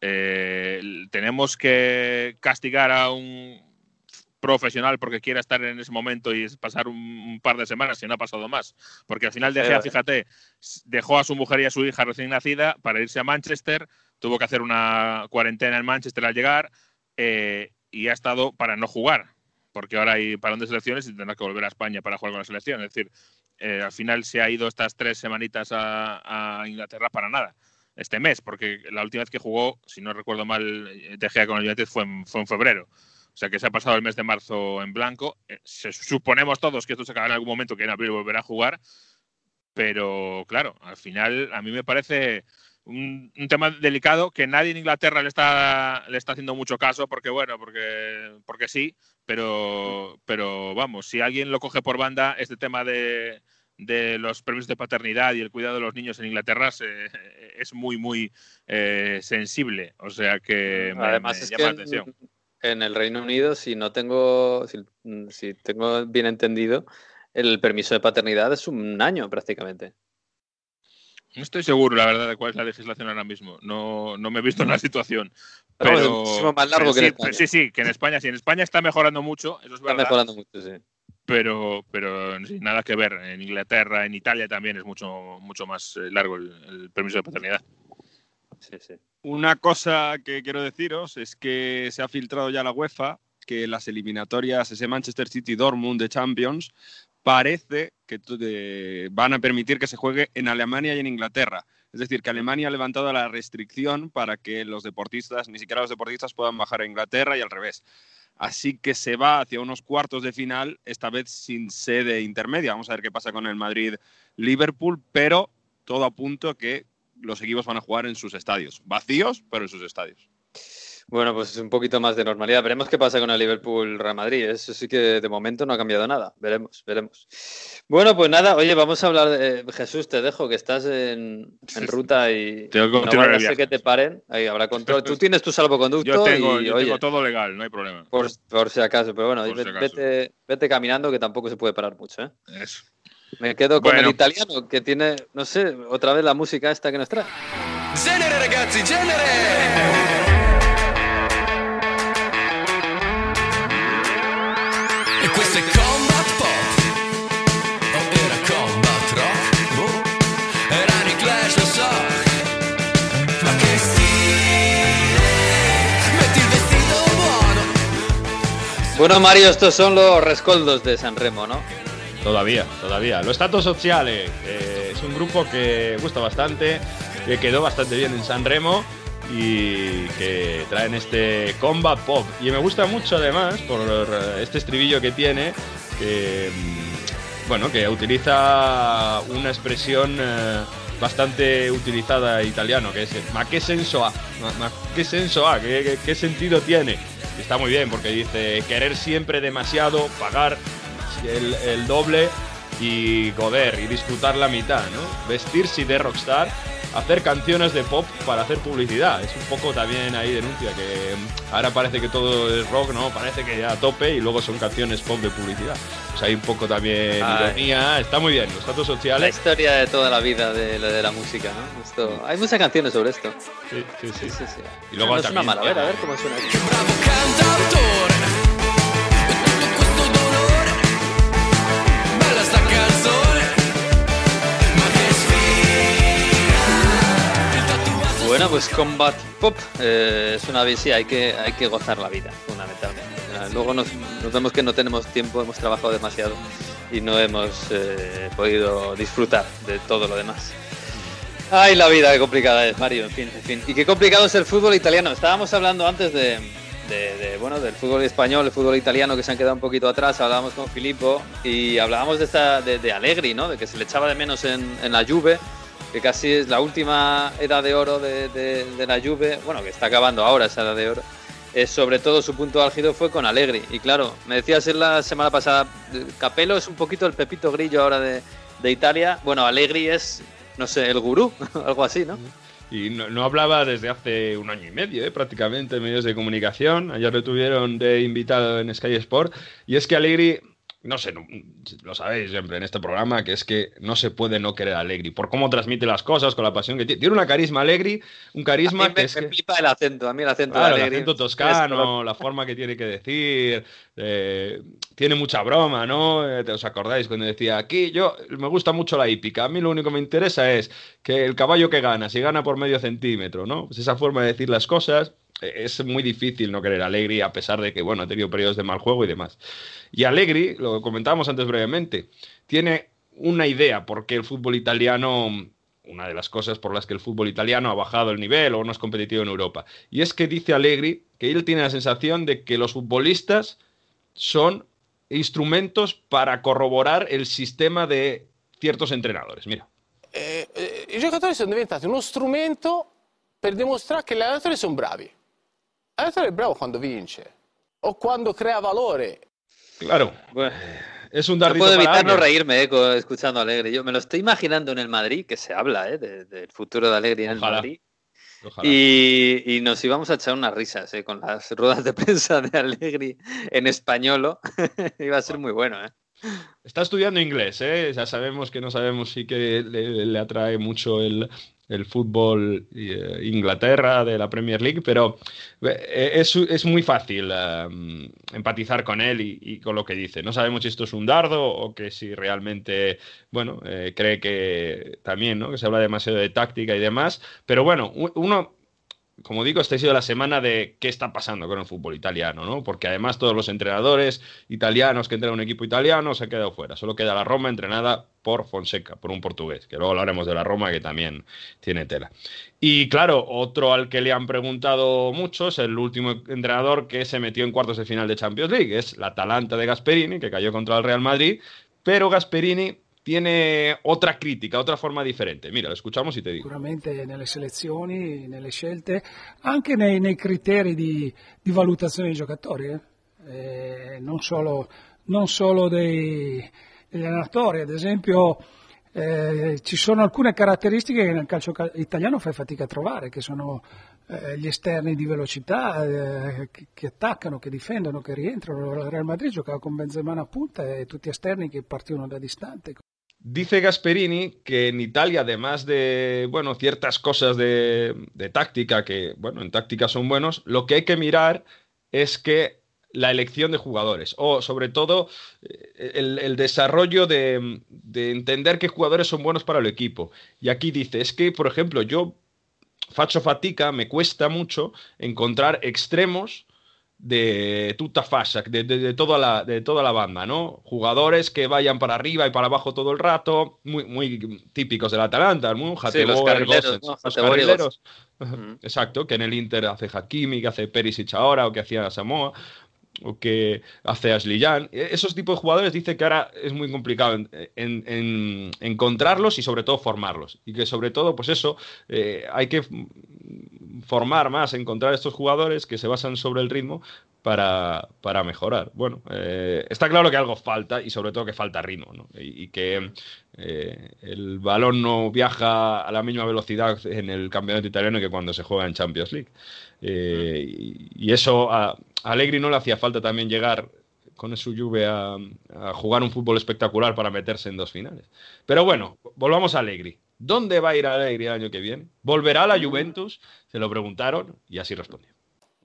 Eh, tenemos que castigar a un profesional porque quiera estar en ese momento y pasar un, un par de semanas si no ha pasado más. Porque al final De Gea, Eh, fíjate, dejó a su mujer y a su hija recién nacida para irse a Manchester, tuvo que hacer una cuarentena en Manchester al llegar eh, y ha estado para no jugar, porque ahora hay parón de selecciones y tendrá que volver a España para jugar con la selección. Es decir, eh, al final se ha ido estas tres semanitas a, a Inglaterra para nada este mes, porque la última vez que jugó, si no recuerdo mal, eh, De Gea con el United fue en, fue en febrero. O sea que se ha pasado el mes de marzo en blanco. Eh, se- suponemos todos que esto se acabará en algún momento, que en abril volverá a jugar. Pero claro, al final a mí me parece un, un tema delicado que nadie en Inglaterra le está, le está haciendo mucho caso, porque bueno, porque, porque sí, pero, pero vamos, si alguien lo coge por banda, este tema de, de los permisos de paternidad y el cuidado de los niños en Inglaterra se- es muy, muy eh, sensible. O sea que me, Además, me es llama que la en, atención. en el Reino Unido, si no tengo, si, si tengo bien entendido, el permiso de paternidad es un año prácticamente. No estoy seguro, la verdad, de cuál es la legislación ahora mismo. No, no me he visto en la situación. Pero Pero, vamos, es muchísimo más largo pero que en sí, España. sí, sí, que en España sí. En España está mejorando mucho, eso es Está verdad. mejorando mucho, sí. Pero, pero sí, nada que ver. En Inglaterra, en Italia también es mucho, mucho más eh, largo el, el permiso de paternidad. Sí, sí. Una cosa que quiero deciros es que se ha filtrado ya la UEFA que las eliminatorias, ese Manchester City Dortmund de Champions, parece que van a permitir que se juegue en Alemania y en Inglaterra. Es decir, que Alemania ha levantado la restricción para que los deportistas, ni siquiera los deportistas, puedan bajar a Inglaterra y al revés. Así que se va hacia unos cuartos de final, esta vez sin sede intermedia. Vamos a ver qué pasa con el Madrid-Liverpool, pero todo apunta que los equipos van a jugar en sus estadios. Vacíos, pero en sus estadios. Bueno, pues es un poquito más de normalidad. Veremos qué pasa con el Liverpool Real Madrid. Eso sí que de momento no ha cambiado nada. Veremos, veremos. Bueno, pues nada, oye, vamos a hablar de Jesús, te dejo que estás en, en ruta y Tengo que no continuar el vaya a que te paren. Ahí habrá control. Tú tienes tu salvoconducto Yo tengo, y yo oye, tengo todo legal, no hay problema. por, por si acaso, pero bueno, Por si ve- acaso. vete, vete caminando que tampoco se puede parar mucho, ¿eh? Eso. Me quedo con Bueno. el italiano que tiene, no sé, otra vez la música esta que nos trae. Genere ragazzi, genere! Bueno, Mario, estos son los rescoldos de San Remo, ¿no? Todavía, todavía. Los Statos Sociales eh, es un grupo que gusta bastante, que quedó bastante bien en San Remo y que traen este combat pop. Y me gusta mucho además por este estribillo que tiene, que mm, bueno, que utiliza una expresión eh, bastante utilizada italiano, que es ma che senso ha, ma, ma che senso ha, ¿Qué, qué- qué sentido tiene. Está muy bien porque dice querer siempre demasiado, pagar el, el doble y goder y disfrutar la mitad, ¿no? Vestirse de rockstar, hacer canciones de pop para hacer publicidad. Es un poco también ahí denuncia que mm, ahora parece que todo es rock, ¿no? Parece que ya a tope y luego son canciones pop de publicidad. Pues hay un poco también Ay. ironía, está muy bien. Los datos La sociales. historia de toda la vida de, la- de la música, ¿no? Esto, hay muchas canciones sobre esto. Sí, sí, sí. Sí, sí, sí. Y luego no también mal, a ver, a ver cómo suena. Bravo Bueno, pues Combat Pop eh, es una sí, hay que, hay que gozar la vida, fundamentalmente. Luego nos, nos vemos que no tenemos tiempo, hemos trabajado demasiado y no hemos eh, podido disfrutar de todo lo demás. Ay, la vida, qué complicada es, Mario, en fin, en fin. Y qué complicado es el fútbol italiano. Estábamos hablando antes de, de, de, bueno, del fútbol español, el fútbol italiano que se han quedado un poquito atrás. Hablábamos con Filippo y hablábamos de, esta, de, de Allegri, ¿no? De que se le echaba de menos en, en la Juve, que casi es la última edad de oro de, de, la Juve, bueno, que está acabando ahora esa edad de oro. Eh, sobre todo su punto álgido fue con Allegri. Y claro, me decías en la semana pasada, Capello es un poquito el Pepito Grillo ahora de, Italia. Bueno, Allegri es, no sé, el gurú, algo así, ¿no? Y no, no, hablaba desde hace un año y medio, ¿eh? prácticamente, en medios de comunicación. Ayer lo tuvieron de invitado en Sky Sport. Y es que Allegri, no sé, lo sabéis siempre en este programa, que es que no se puede no querer a Allegri. Por cómo transmite las cosas, con la pasión que tiene. Tiene una carisma Allegri, un carisma a mí que me, es me que... flipa el acento, a mí el acento Claro, de el Allegri. acento toscano, la forma que tiene que decir, eh, tiene mucha broma, ¿no? Eh, ¿Os acordáis cuando decía, aquí yo me gusta mucho la hípica, a mí lo único que me interesa es que el caballo que gana, si gana por medio centímetro, ¿no? Pues esa forma de decir las cosas es muy difícil no querer a Allegri a pesar de que, bueno, ha tenido periodos de mal juego y demás. Y Allegri, lo comentábamos antes brevemente, tiene una idea porque el fútbol italiano una de las cosas por las que el fútbol italiano ha bajado el nivel o no es competitivo en Europa. Y es que dice Allegri que él tiene la sensación de que los futbolistas son instrumentos para corroborar el sistema de ciertos entrenadores. Mira. Eh, eh, I giocatori sono diventati uno strumento per dimostrare che gli allenatori sono bravi. L'allenatore è bravo quando vince o quando crea valore. Claro. Bueno, es un no puedo para evitar no reírme eh, escuchando a Alegre. Yo me lo estoy imaginando en el Madrid, que se habla eh, de- del futuro de Alegre en el. Madrid. Y, y nos íbamos a echar unas risas eh, con las ruedas de prensa de Allegri en españolo. Iba a ser muy bueno. ¿eh? Está estudiando inglés, ¿eh? Ya sabemos que no sabemos si que le, le atrae mucho el, el fútbol eh, Inglaterra de la Premier League, pero eh, es, es muy fácil eh, empatizar con él y, con lo que dice. No sabemos si esto es un dardo o que si realmente, bueno, eh, cree que también, ¿no? Que se habla demasiado de táctica y demás, pero bueno, uno como digo, esta ha sido la semana de qué está pasando con el fútbol italiano, ¿no? Porque además todos los entrenadores italianos que entrenan un equipo italiano se han quedado fuera. Solo queda la Roma entrenada por Fonseca, por un portugués, que luego hablaremos de la Roma que también tiene tela. Y claro, otro al que le han preguntado muchos, el último entrenador que se metió en cuartos de final de Champions League, es la Atalanta de Gasperini, que cayó contra el Real Madrid, pero Gasperini tiene otra crítica, otra forma diferente. Mira, lo escuchamos y te digo. Sicuramente nelle selezioni, nelle scelte, anche nei, nei criteri di, di valutazione dei giocatori, eh. Eh, non solo, non solo dei, degli allenatori, ad esempio eh, ci sono alcune caratteristiche che nel calcio ca- italiano fai fatica a trovare, che sono eh, gli esterni di velocità eh, che, che attaccano, che difendono, che rientrano. Il Real Madrid giocava con Benzema a punta e tutti esterni che partivano da distante. Dice Gasperini que en Italia, además de, bueno, ciertas cosas de, de táctica, que, bueno, en táctica son buenos, lo que hay que mirar es que la elección de jugadores, o sobre todo eh, el, el desarrollo de, de entender qué jugadores son buenos para el equipo. Y aquí dice, es que, por ejemplo, yo, Facho Fatica, me cuesta mucho encontrar extremos de tuta fascia, de, de- de toda la, de toda la banda, ¿no? Jugadores que vayan para arriba y para abajo todo el rato, muy, muy típicos del Atalanta, ¿no? Sí, los carrileros. Mm. Exacto, que en el Inter hace Hakimi, que hace Perisic ahora, o que hacía Samoa, o que hace Ashley Young. E- Esos tipos de jugadores dice que ahora es muy complicado en- en- en encontrarlos y sobre todo formarlos. Y que sobre todo, pues eso, eh, hay que formar más, encontrar estos jugadores que se basan sobre el ritmo para, para mejorar. Bueno, eh, está claro que algo falta y sobre todo que falta ritmo, ¿no? Y, que eh, el balón no viaja a la misma velocidad en el campeonato italiano que cuando se juega en Champions League. Eh, y, y eso a, a Allegri no le hacía falta también llegar con su Juve a, a jugar un fútbol espectacular para meterse en dos finales. Pero bueno, volvamos a Allegri. ¿Dónde va a ir Allegri el año que viene? ¿Volverá a la Juventus? Se lo preguntaron y así respondió.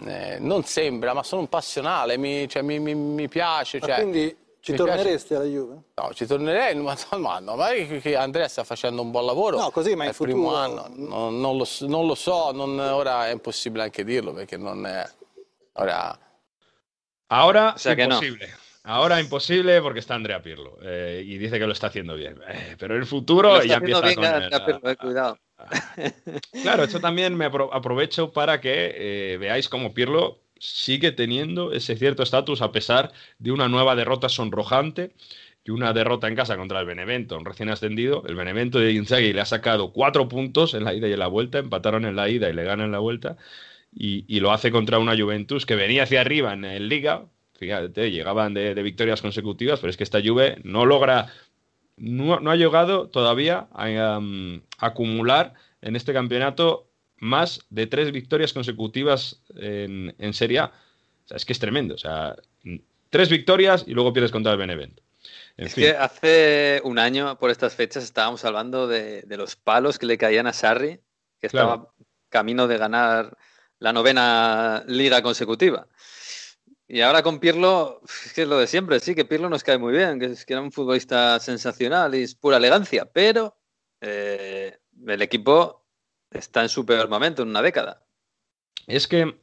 Eh, non sembra, ma sono un passionale, mi, cioè, mi, mi- mi piace. Ma Cioè, quindi ci torneresti alla Juve? No, ci tornerei, ma, ma, no, ma che che Andrea sta facendo un buon lavoro. No, così, ma è in il primo futuro- anno. Non, non lo, non lo so, non- ora è impossibile anche dirlo perché non è. Ora. Ahora, O sea que no. Ahora imposible porque está Andrea Pirlo eh, y dice que lo está haciendo bien. Eh, pero el futuro ya empieza bien, con Andrea Pirlo, eh, cuidado. Claro, esto también me apro- aprovecho para que eh, veáis cómo Pirlo sigue teniendo ese cierto estatus a pesar de una nueva derrota sonrojante y una derrota en casa contra el Benevento, un recién ascendido. El Benevento de Inzaghi le ha sacado cuatro puntos en la ida y en la vuelta, empataron en la ida y le ganan la vuelta, y, y lo hace contra una Juventus que venía hacia arriba en, el Liga, fíjate, llegaban de, de, victorias consecutivas, pero es que esta Juve no logra, no, no ha llegado todavía a um, acumular en este campeonato más de tres victorias consecutivas en, en Serie A. O sea, es que es tremendo. O sea, tres victorias y luego pierdes contra el Benevento. En es fin. que hace un año, por estas fechas, estábamos hablando de, de los palos que le caían a Sarri, que estaba camino de ganar la novena liga consecutiva. Y ahora con Pirlo, es que es lo de siempre, sí, que Pirlo nos cae muy bien, que, es, que era un futbolista sensacional y es pura elegancia, pero eh, el equipo está en su peor momento en una década. Es que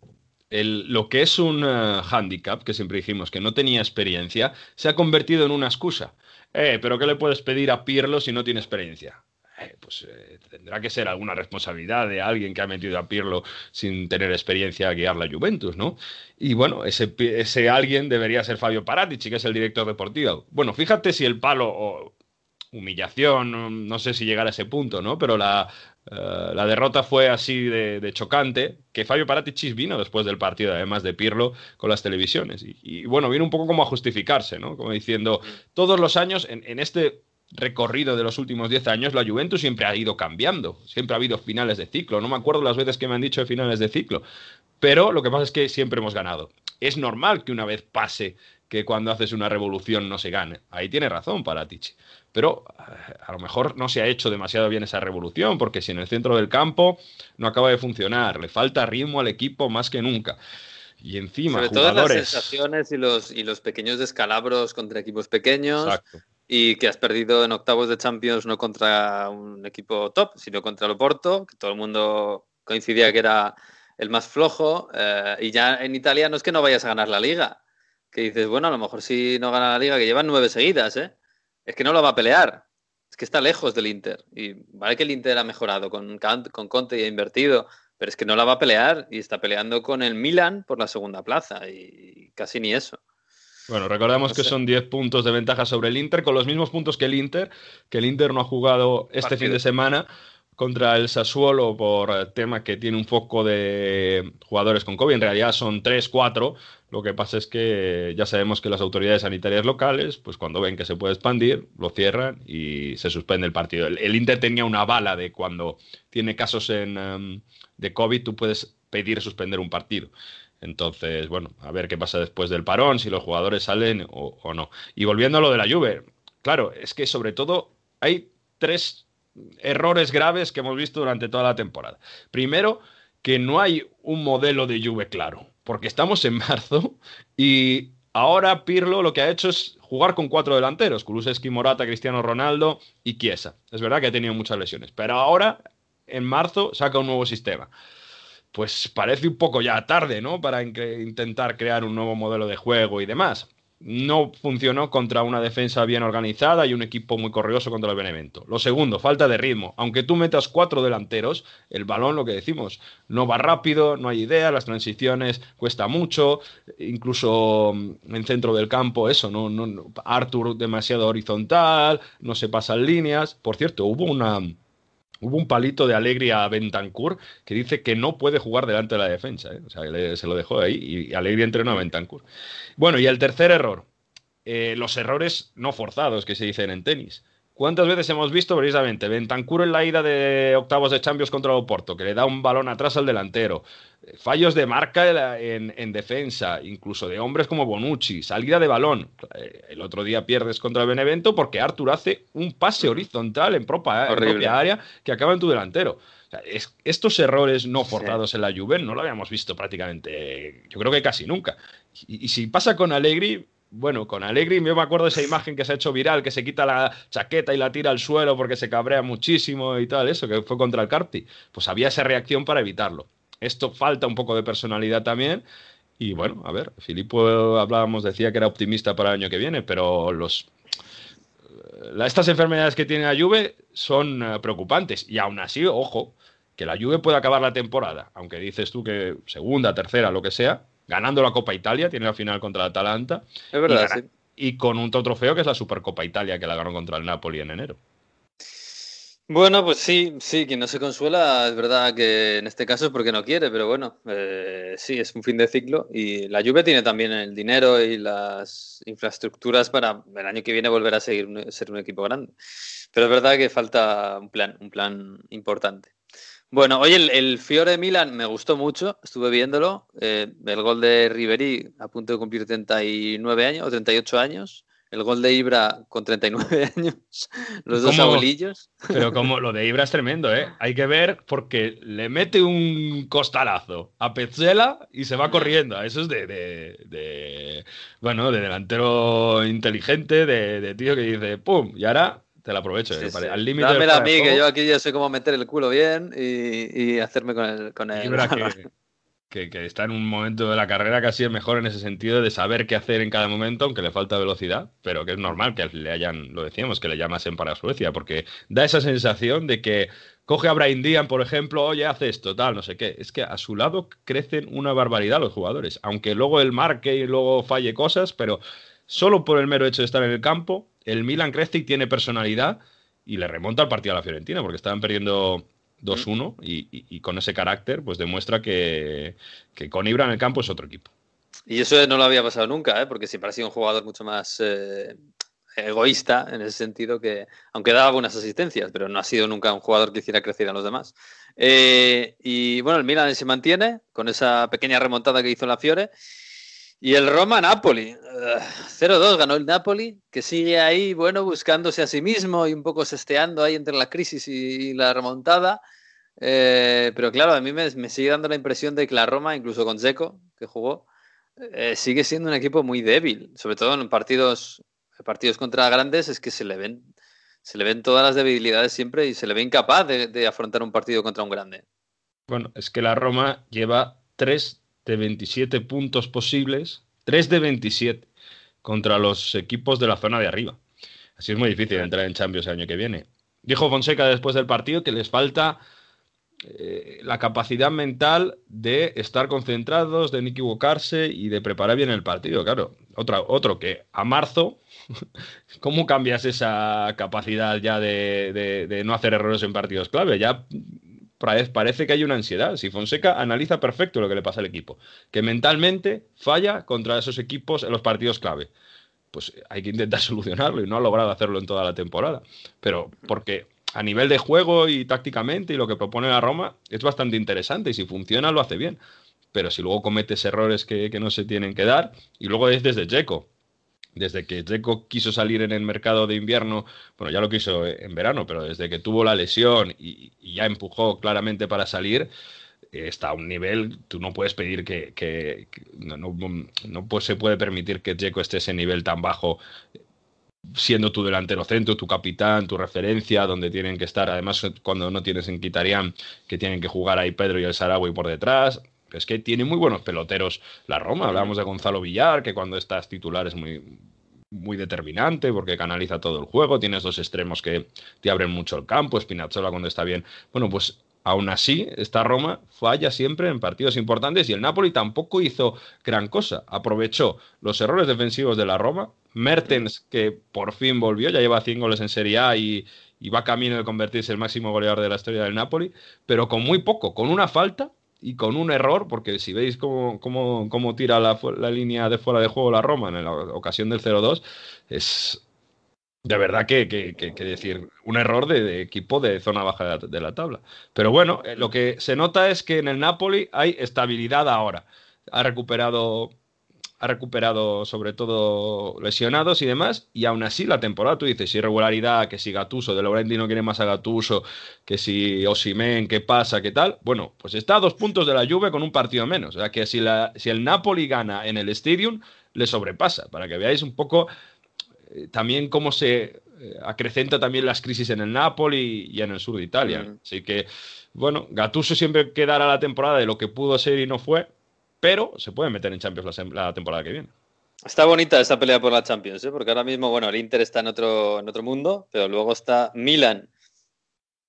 lo que es un handicap, que siempre dijimos que no tenía experiencia, se ha convertido en una excusa. Eh, pero ¿qué le puedes pedir a Pirlo si no tiene experiencia? Eh, pues eh, tendrá que ser alguna responsabilidad de alguien que ha metido a Pirlo sin tener experiencia a guiar la Juventus, ¿no? Y bueno, ese, ese alguien debería ser Fabio Paratici, que es el director deportivo. Bueno, fíjate si el palo o humillación, no sé si llegar a ese punto, ¿no? Pero la, Uh, la derrota fue así de, de, chocante, que Fabio Paratici vino después del partido, además de Pirlo, con las televisiones. Y, y, bueno, vino un poco como a justificarse, ¿no? Como diciendo, todos los años, en, en este recorrido de los últimos 10 años, la Juventus siempre ha ido cambiando, siempre ha habido finales de ciclo. No me acuerdo las veces que me han dicho de finales de ciclo, pero lo que pasa es que siempre hemos ganado. Es normal que una vez pase que cuando haces una revolución no se gane. Ahí tiene razón Paratici. Pero eh, a lo mejor no se ha hecho demasiado bien esa revolución, porque si en el centro del campo no acaba de funcionar, le falta ritmo al equipo más que nunca. Y encima, Sobre jugadores... todo las sensaciones y los, y los pequeños descalabros contra equipos pequeños. Exacto. Y que has perdido en octavos de Champions no contra un equipo top, sino contra el Oporto, que todo el mundo coincidía que era el más flojo. Eh, y ya en Italia no es que no vayas a ganar la liga, que dices, bueno, a lo mejor si no gana la liga, que llevan nueve seguidas, ¿eh? Es que no lo va a pelear. Es que está lejos del Inter. Y vale que el Inter ha mejorado con, con Conte y ha invertido, pero es que no la va a pelear y está peleando con el Milan por la segunda plaza y casi ni eso. Bueno, recordemos no sé. que son 10 puntos de ventaja sobre el Inter, con los mismos puntos que el Inter, que el Inter no ha jugado este Partido. fin de semana contra el Sassuolo por tema que tiene un foco de jugadores con COVID. En realidad son 3, 4. Lo que pasa es que ya sabemos que las autoridades sanitarias locales, pues cuando ven que se puede expandir, lo cierran y se suspende el partido. El, el Inter tenía una bala de cuando tiene casos en, um, de COVID, tú puedes pedir suspender un partido. Entonces, bueno, a ver qué pasa después del parón, si los jugadores salen o, no. Y volviendo a lo de la Juve, claro, es que sobre todo hay tres errores graves que hemos visto durante toda la temporada. Primero, que no hay un modelo de Juve claro, porque estamos en marzo y ahora Pirlo lo que ha hecho es jugar con cuatro delanteros, Kulusevski, Morata, Cristiano Ronaldo y Chiesa. Es verdad que ha tenido muchas lesiones, pero ahora en marzo saca un nuevo sistema. Pues parece un poco ya tarde, ¿no? Para intentar crear un nuevo modelo de juego y demás no funcionó contra una defensa bien organizada y un equipo muy corrioso contra el Benevento. Lo segundo, falta de ritmo. Aunque tú metas cuatro delanteros, el balón, lo que decimos, no va rápido, no hay idea, las transiciones cuesta mucho, incluso en centro del campo, eso, no, no Arthur demasiado horizontal, no se pasan líneas. Por cierto, hubo una Hubo un palito de Alegría a Bentancur que dice que no puede jugar delante de la defensa. ¿eh? O sea, se lo dejó ahí y Alegría entrenó a Bentancur. Bueno, y el tercer error. Eh, los errores no forzados que se dicen en tenis. ¿Cuántas veces hemos visto precisamente Bentancur en la ida de octavos de Champions contra el Oporto, que le da un balón atrás al delantero? Fallos de marca en, en, defensa, incluso de hombres como Bonucci, salida de balón. El otro día pierdes contra el Benevento porque Artur hace un pase horizontal en, propa, en propia área que acaba en tu delantero. O sea, es, estos errores no forzados sí. en la Juve no lo habíamos visto prácticamente, yo creo que casi nunca. Y, y si pasa con Allegri, bueno, con Alegri yo me acuerdo de esa imagen que se ha hecho viral, que se quita la chaqueta y la tira al suelo porque se cabrea muchísimo y tal, eso, que fue contra el Carpi. Pues había esa reacción para evitarlo. Esto falta un poco de personalidad también. Y bueno, a ver, Filipo hablábamos, decía que era optimista para el año que viene, pero los estas enfermedades que tiene la Juve son uh, preocupantes. Y aún así, ojo, que la Juve puede acabar la temporada, aunque dices tú que segunda, tercera, lo que sea, ganando la Copa Italia, tiene la final contra el Atalanta. Es verdad, y, gana- sí. y con un otro trofeo que es la Supercopa Italia, que la ganó contra el Napoli en enero. Bueno, pues sí, sí, quien no se consuela es verdad que en este caso es porque no quiere, pero bueno, eh, sí, es un fin de ciclo y la Juve tiene también el dinero y las infraestructuras para el año que viene volver a seguir ser un equipo grande. Pero es verdad que falta un plan, un plan importante. Bueno, oye, el, el Fiore Milan me gustó mucho, estuve viéndolo. eh, el gol de Ribery a punto de cumplir 39 años o 38 años. El gol de Ibra con 39 años. Los dos abuelillos. Pero como lo de Ibra es tremendo, ¿eh? Hay que ver porque le mete un costalazo a Petzela y se va corriendo. Eso es de, de- de- bueno, de delantero inteligente, de, de tío que dice, ¡pum! Y ahora te la aprovecho. Sí, ¿eh? sí. Al límite Dámela a mí, que yo aquí ya sé cómo meter el culo bien y, y hacerme con el, con el que, que- que está en un momento de la carrera casi el mejor en ese sentido de saber qué hacer en cada momento, aunque le falta velocidad, pero que es normal que le hayan, lo decíamos, que le llamasen para Suecia, porque da esa sensación de que coge a Brian Dean, por ejemplo, oye, hace esto, tal, no sé qué. Es que a su lado crecen una barbaridad los jugadores, aunque luego él marque y luego falle cosas, pero solo por el mero hecho de estar en el campo, el Milan crece y tiene personalidad y le remonta el partido a la Fiorentina, porque estaban perdiendo 2-1 y, con ese carácter, pues demuestra que, que con Ibra en el campo es otro equipo. Y eso no lo había pasado nunca, ¿eh? porque siempre ha sido un jugador mucho más eh, egoísta en ese sentido que, aunque daba buenas asistencias, pero no ha sido nunca un jugador que hiciera crecer a los demás. Eh, y bueno, el Milan se mantiene con esa pequeña remontada que hizo la Fiore. Y el Roma-Napoli, eh, 0-2 ganó el Napoli, que sigue ahí, bueno, buscándose a sí mismo y un poco sesteando ahí entre la crisis y, la remontada. Eh, pero claro, a mí me, sigue dando la impresión de que la Roma, incluso con Zeco, que jugó, eh, sigue siendo un equipo muy débil, sobre todo en partidos, partidos contra grandes, es que se le ven, se le ven todas las debilidades siempre y se le ve incapaz de, de afrontar un partido contra un grande. Bueno, es que la Roma lleva 3 de 27 puntos posibles, 3 de 27 contra los equipos de la zona de arriba. Así es muy difícil entrar en Champions el año que viene. Dijo Fonseca después del partido que les falta eh, la capacidad mental de estar concentrados, de no equivocarse y de preparar bien el partido. Claro, otro que a marzo, ¿cómo cambias esa capacidad ya de, no hacer errores en partidos clave? Ya parece que hay una ansiedad. Si Fonseca analiza perfecto lo que le pasa al equipo, que mentalmente falla contra esos equipos en los partidos clave. Pues hay que intentar solucionarlo y no ha logrado hacerlo en toda la temporada. Pero porque a nivel de juego y tácticamente y lo que propone la Roma es bastante interesante y si funciona lo hace bien. Pero si luego cometes errores que, que no se tienen que dar y luego es desde Checo. Desde que Checo quiso salir en el mercado de invierno, bueno, ya lo quiso en verano, pero desde que tuvo la lesión y, ya empujó claramente para salir, eh, está a un nivel, tú no puedes pedir que, no, pues, se puede permitir que Checo esté ese nivel tan bajo siendo tu delantero centro, tu capitán, tu referencia, donde tienen que estar, además cuando no tienes en Quitarián, que tienen que jugar ahí Pedro y el Sarawi por detrás. Es que tiene muy buenos peloteros la Roma. Hablábamos de Gonzalo Villar, que cuando estás titular es muy, muy determinante porque canaliza todo el juego. Tienes dos extremos que te abren mucho el campo. Spinazzola cuando está bien. Bueno, pues aún así, esta Roma falla siempre en partidos importantes y el Napoli tampoco hizo gran cosa. Aprovechó los errores defensivos de la Roma. Mertens, que por fin volvió, ya lleva 100 goles en Serie A y, y va camino de convertirse en el máximo goleador de la historia del Napoli, pero con muy poco, con una falta y con un error, porque si veis cómo, cómo, cómo tira la, la línea de fuera de juego la Roma en la ocasión del 0-2, es de verdad que, que- decir, un error de, equipo de zona baja de la, de la tabla. Pero bueno, eh, lo que se nota es que en el Napoli hay estabilidad ahora. Ha recuperado ha recuperado sobre todo lesionados y demás, y aún así la temporada, tú dices, irregularidad, que si Gatuso, De Laurenti no quiere más a Gatuso, que si Osimen, qué pasa, qué tal, bueno, pues está a dos puntos de la Juve con un partido menos, o sea que si, la, si el Napoli gana en el Stadium, le sobrepasa, para que veáis un poco eh, también cómo se eh, acrecenta también las crisis en el Napoli y en el sur de Italia. Mm. Así que, bueno, Gatuso siempre quedará la temporada de lo que pudo ser y no fue, pero se puede meter en Champions la, temporada que viene. Está bonita esta pelea por la Champions, ¿eh? porque ahora mismo, bueno, el Inter está en otro, en otro mundo, pero luego está Milan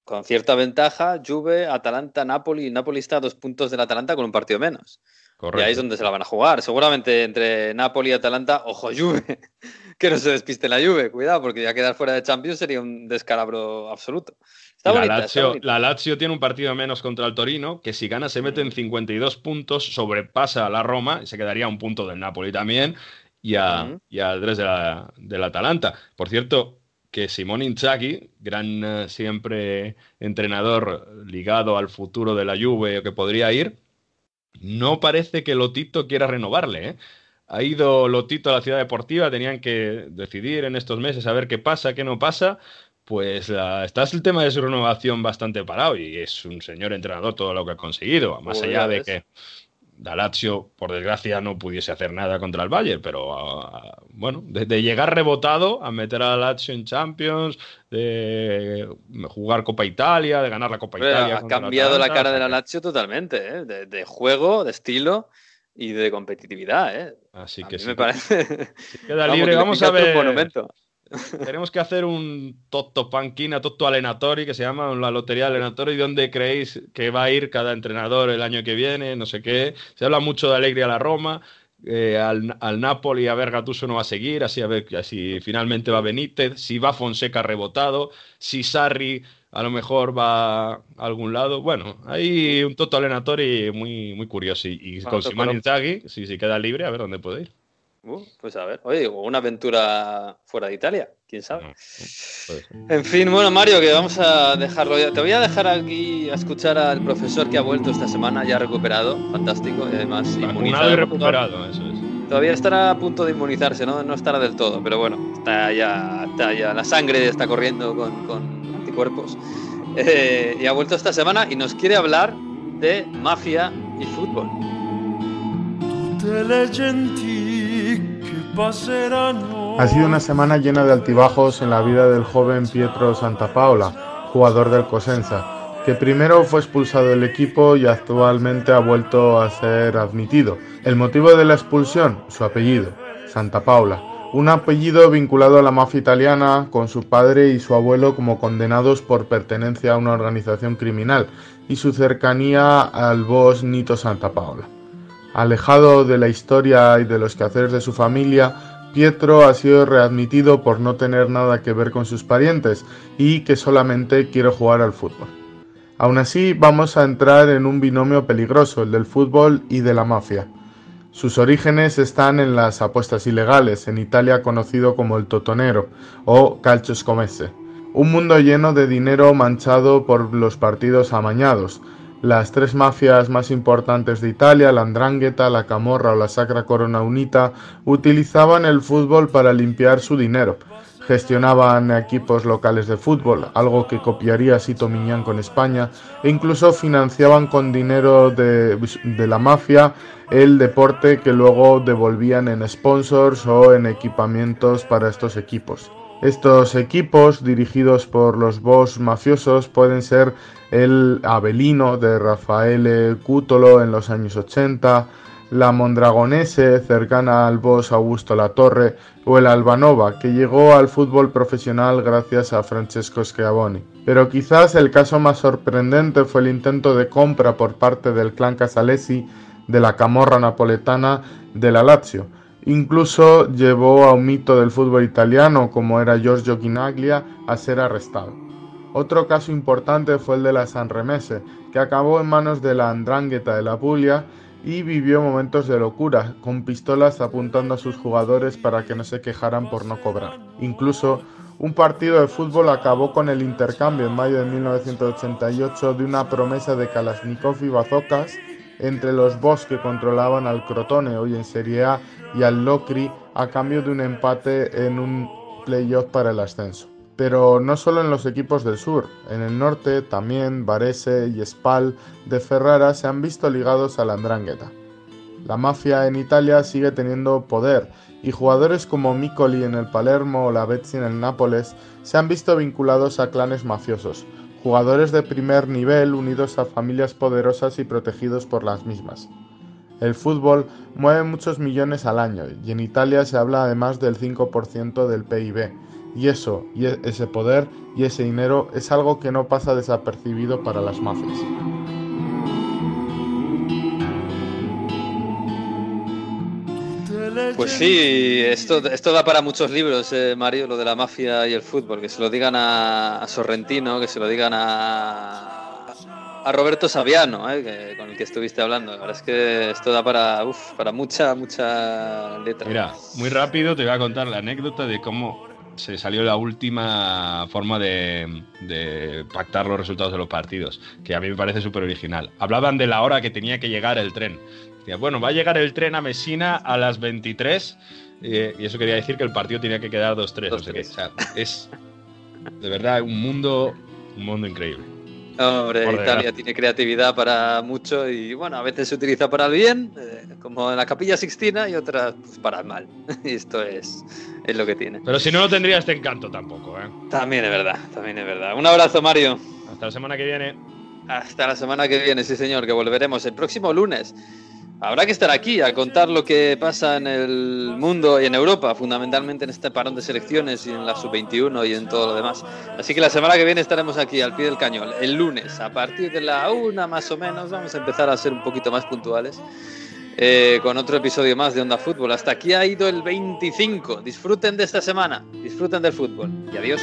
con cierta ventaja, Juve, Atalanta, Napoli, Napoli está a dos puntos del Atalanta con un partido menos. Correcto. Y ahí es donde se la van a jugar. Seguramente entre Napoli y Atalanta, ojo Juve, que no se despiste la Juve, cuidado, porque ya quedar fuera de Champions sería un descalabro absoluto. Está la, bonita, Lazio, la Lazio tiene un partido menos contra el Torino, que si gana se mete en 52 puntos, sobrepasa a la Roma y se quedaría a un punto del Napoli también y a, y a tres de la, del Atalanta. Por cierto, que Simone Inzaghi, gran eh, siempre entrenador ligado al futuro de la Juve o que podría ir, no parece que Lotito quiera renovarle, ¿eh? Ha ido Lotito a la ciudad deportiva, tenían que decidir en estos meses a ver qué pasa, qué no pasa. Pues está el tema de su renovación bastante parado y es un señor entrenador todo lo que ha conseguido, más allá de ves. que la Lazio, por desgracia, no pudiese hacer nada contra el Bayern, pero ah, bueno, de, de llegar rebotado a meter a la Lazio en Champions, de jugar Copa Italia, de ganar la Copa Italia. ha cambiado la cara de la Lazio totalmente, ¿eh? de, de juego, de estilo y de competitividad. ¿eh? Así A que mí sí me. Queda Vamos, libre, le vamos a ver. Tenemos que hacer un Toto Panquina, Toto Alenatori, que se llama la Lotería Alenatori, donde creéis que va a ir cada entrenador el año que viene, no sé qué. Se habla mucho de Alegría a la Roma, eh, al, al Napoli a ver Gattuso no va a seguir, así a ver si finalmente va Benítez, si va Fonseca rebotado, si Sarri a lo mejor va a algún lado. Bueno, hay un Toto Alenatori muy, muy curioso. Y, y con Lo- Inzaghi, si, si queda libre, a ver dónde puede ir. Uh, pues a ver, oye, o una aventura fuera de Italia, quién sabe. No. En fin, bueno, Mario, que vamos a dejarlo ya. Te voy a dejar aquí a escuchar al profesor que ha vuelto esta semana, ya recuperado, fantástico, y además inmunizado. y recuperado, eso es. Todavía estará a punto de inmunizarse, ¿no? No estará del todo, pero bueno, está ya, está ya la sangre está corriendo con, con anticuerpos. Eh, y ha vuelto esta semana y nos quiere hablar de mafia y fútbol. Tutte Ha sido una semana llena de altibajos en la vida del joven Pietro Santapaola, jugador del Cosenza, que primero fue expulsado del equipo y actualmente ha vuelto a ser admitido. El motivo de la expulsión, su apellido, Santapaola, un apellido vinculado a la mafia italiana con su padre y su abuelo como condenados por pertenencia a una organización criminal y su cercanía al boss Nito Santapaola. Alejado de la historia y de los quehaceres de su familia, Pietro ha sido readmitido por no tener nada que ver con sus parientes y que solamente quiere jugar al fútbol. Aún así, vamos a entrar en un binomio peligroso, el del fútbol y de la mafia. Sus orígenes están en las apuestas ilegales, en Italia conocido como el totonero o calcio scommesse, un mundo lleno de dinero manchado por los partidos amañados. Las tres mafias más importantes de Italia, la Andrangheta, la Camorra o la Sacra Corona Unita, utilizaban el fútbol para limpiar su dinero. Gestionaban equipos locales de fútbol, algo que copiaría Sito Miñán con España, e incluso financiaban con dinero de, de la mafia el deporte que luego devolvían en sponsors o en equipamientos para estos equipos. Estos equipos, dirigidos por los boss mafiosos, pueden ser el Avelino de Raffaele Cútolo en los años 80, la Mondragonese, cercana al boss Augusto Latorre, o el Albanova, que llegó al fútbol profesional gracias a Francesco Schiavoni. Pero quizás el caso más sorprendente fue el intento de compra por parte del clan Casalesi de la camorra napoletana de la Lazio. Incluso llevó a un mito del fútbol italiano, como era Giorgio Chinaglia, a ser arrestado. Otro caso importante fue el de la Sanremese, que acabó en manos de la Andrangheta de la Puglia y vivió momentos de locura, con pistolas apuntando a sus jugadores para que no se quejaran por no cobrar. Incluso un partido de fútbol acabó con el intercambio en mayo de 1988 de una promesa de Kalashnikov y bazocas entre los Boss que controlaban al Crotone hoy en Serie A y al Locri a cambio de un empate en un playoff para el ascenso. Pero no solo en los equipos del sur, en el norte también Varese y Spal de Ferrara se han visto ligados a la Andrangheta. La mafia en Italia sigue teniendo poder y jugadores como Micoli en el Palermo o Lavezzi en el Nápoles se han visto vinculados a clanes mafiosos, jugadores de primer nivel unidos a familias poderosas y protegidos por las mismas. El fútbol mueve muchos millones al año y en Italia se habla además del 5% del PIB. Y eso, y ese poder y ese dinero es algo que no pasa desapercibido para las mafias. Pues sí, esto, esto da para muchos libros, eh, Mario, lo de la mafia y el fútbol. Que se lo digan a, a Sorrentino, que se lo digan a, a Roberto Saviano, eh, que- con el que estuviste hablando. La verdad es que esto da para, uf, para mucha, mucha letra. Mira, muy rápido te voy a contar la anécdota de cómo se salió la última forma de, de pactar los resultados de los partidos, que a mí me parece súper original. Hablaban de la hora que tenía que llegar el tren. Decía, bueno, va a llegar el tren a Messina a las 23 eh, y eso quería decir que el partido tenía que quedar 2-3. O sea que, o sea, es de verdad un mundo, un mundo increíble. Hombre, Por Italia tiene creatividad para mucho y bueno, a veces se utiliza para el bien, eh, como en la Capilla Sixtina, y otras pues, para el mal. y esto es, es lo que tiene. Pero si no, no tendría este encanto tampoco. ¿eh? También es verdad, también es verdad. Un abrazo, Mario. Hasta la semana que viene. Hasta la semana que viene, sí señor, que volveremos el próximo lunes. Habrá que estar aquí a contar lo que pasa en el mundo y en Europa, fundamentalmente en este parón de selecciones y en la sub-21 y en todo lo demás. Así que la semana que viene estaremos aquí al pie del cañón, el lunes, a partir de la una más o menos, vamos a empezar a ser un poquito más puntuales. eh, con otro episodio más de Onda Fútbol. Hasta aquí ha ido el 25. Disfruten de esta semana, disfruten del fútbol y adiós.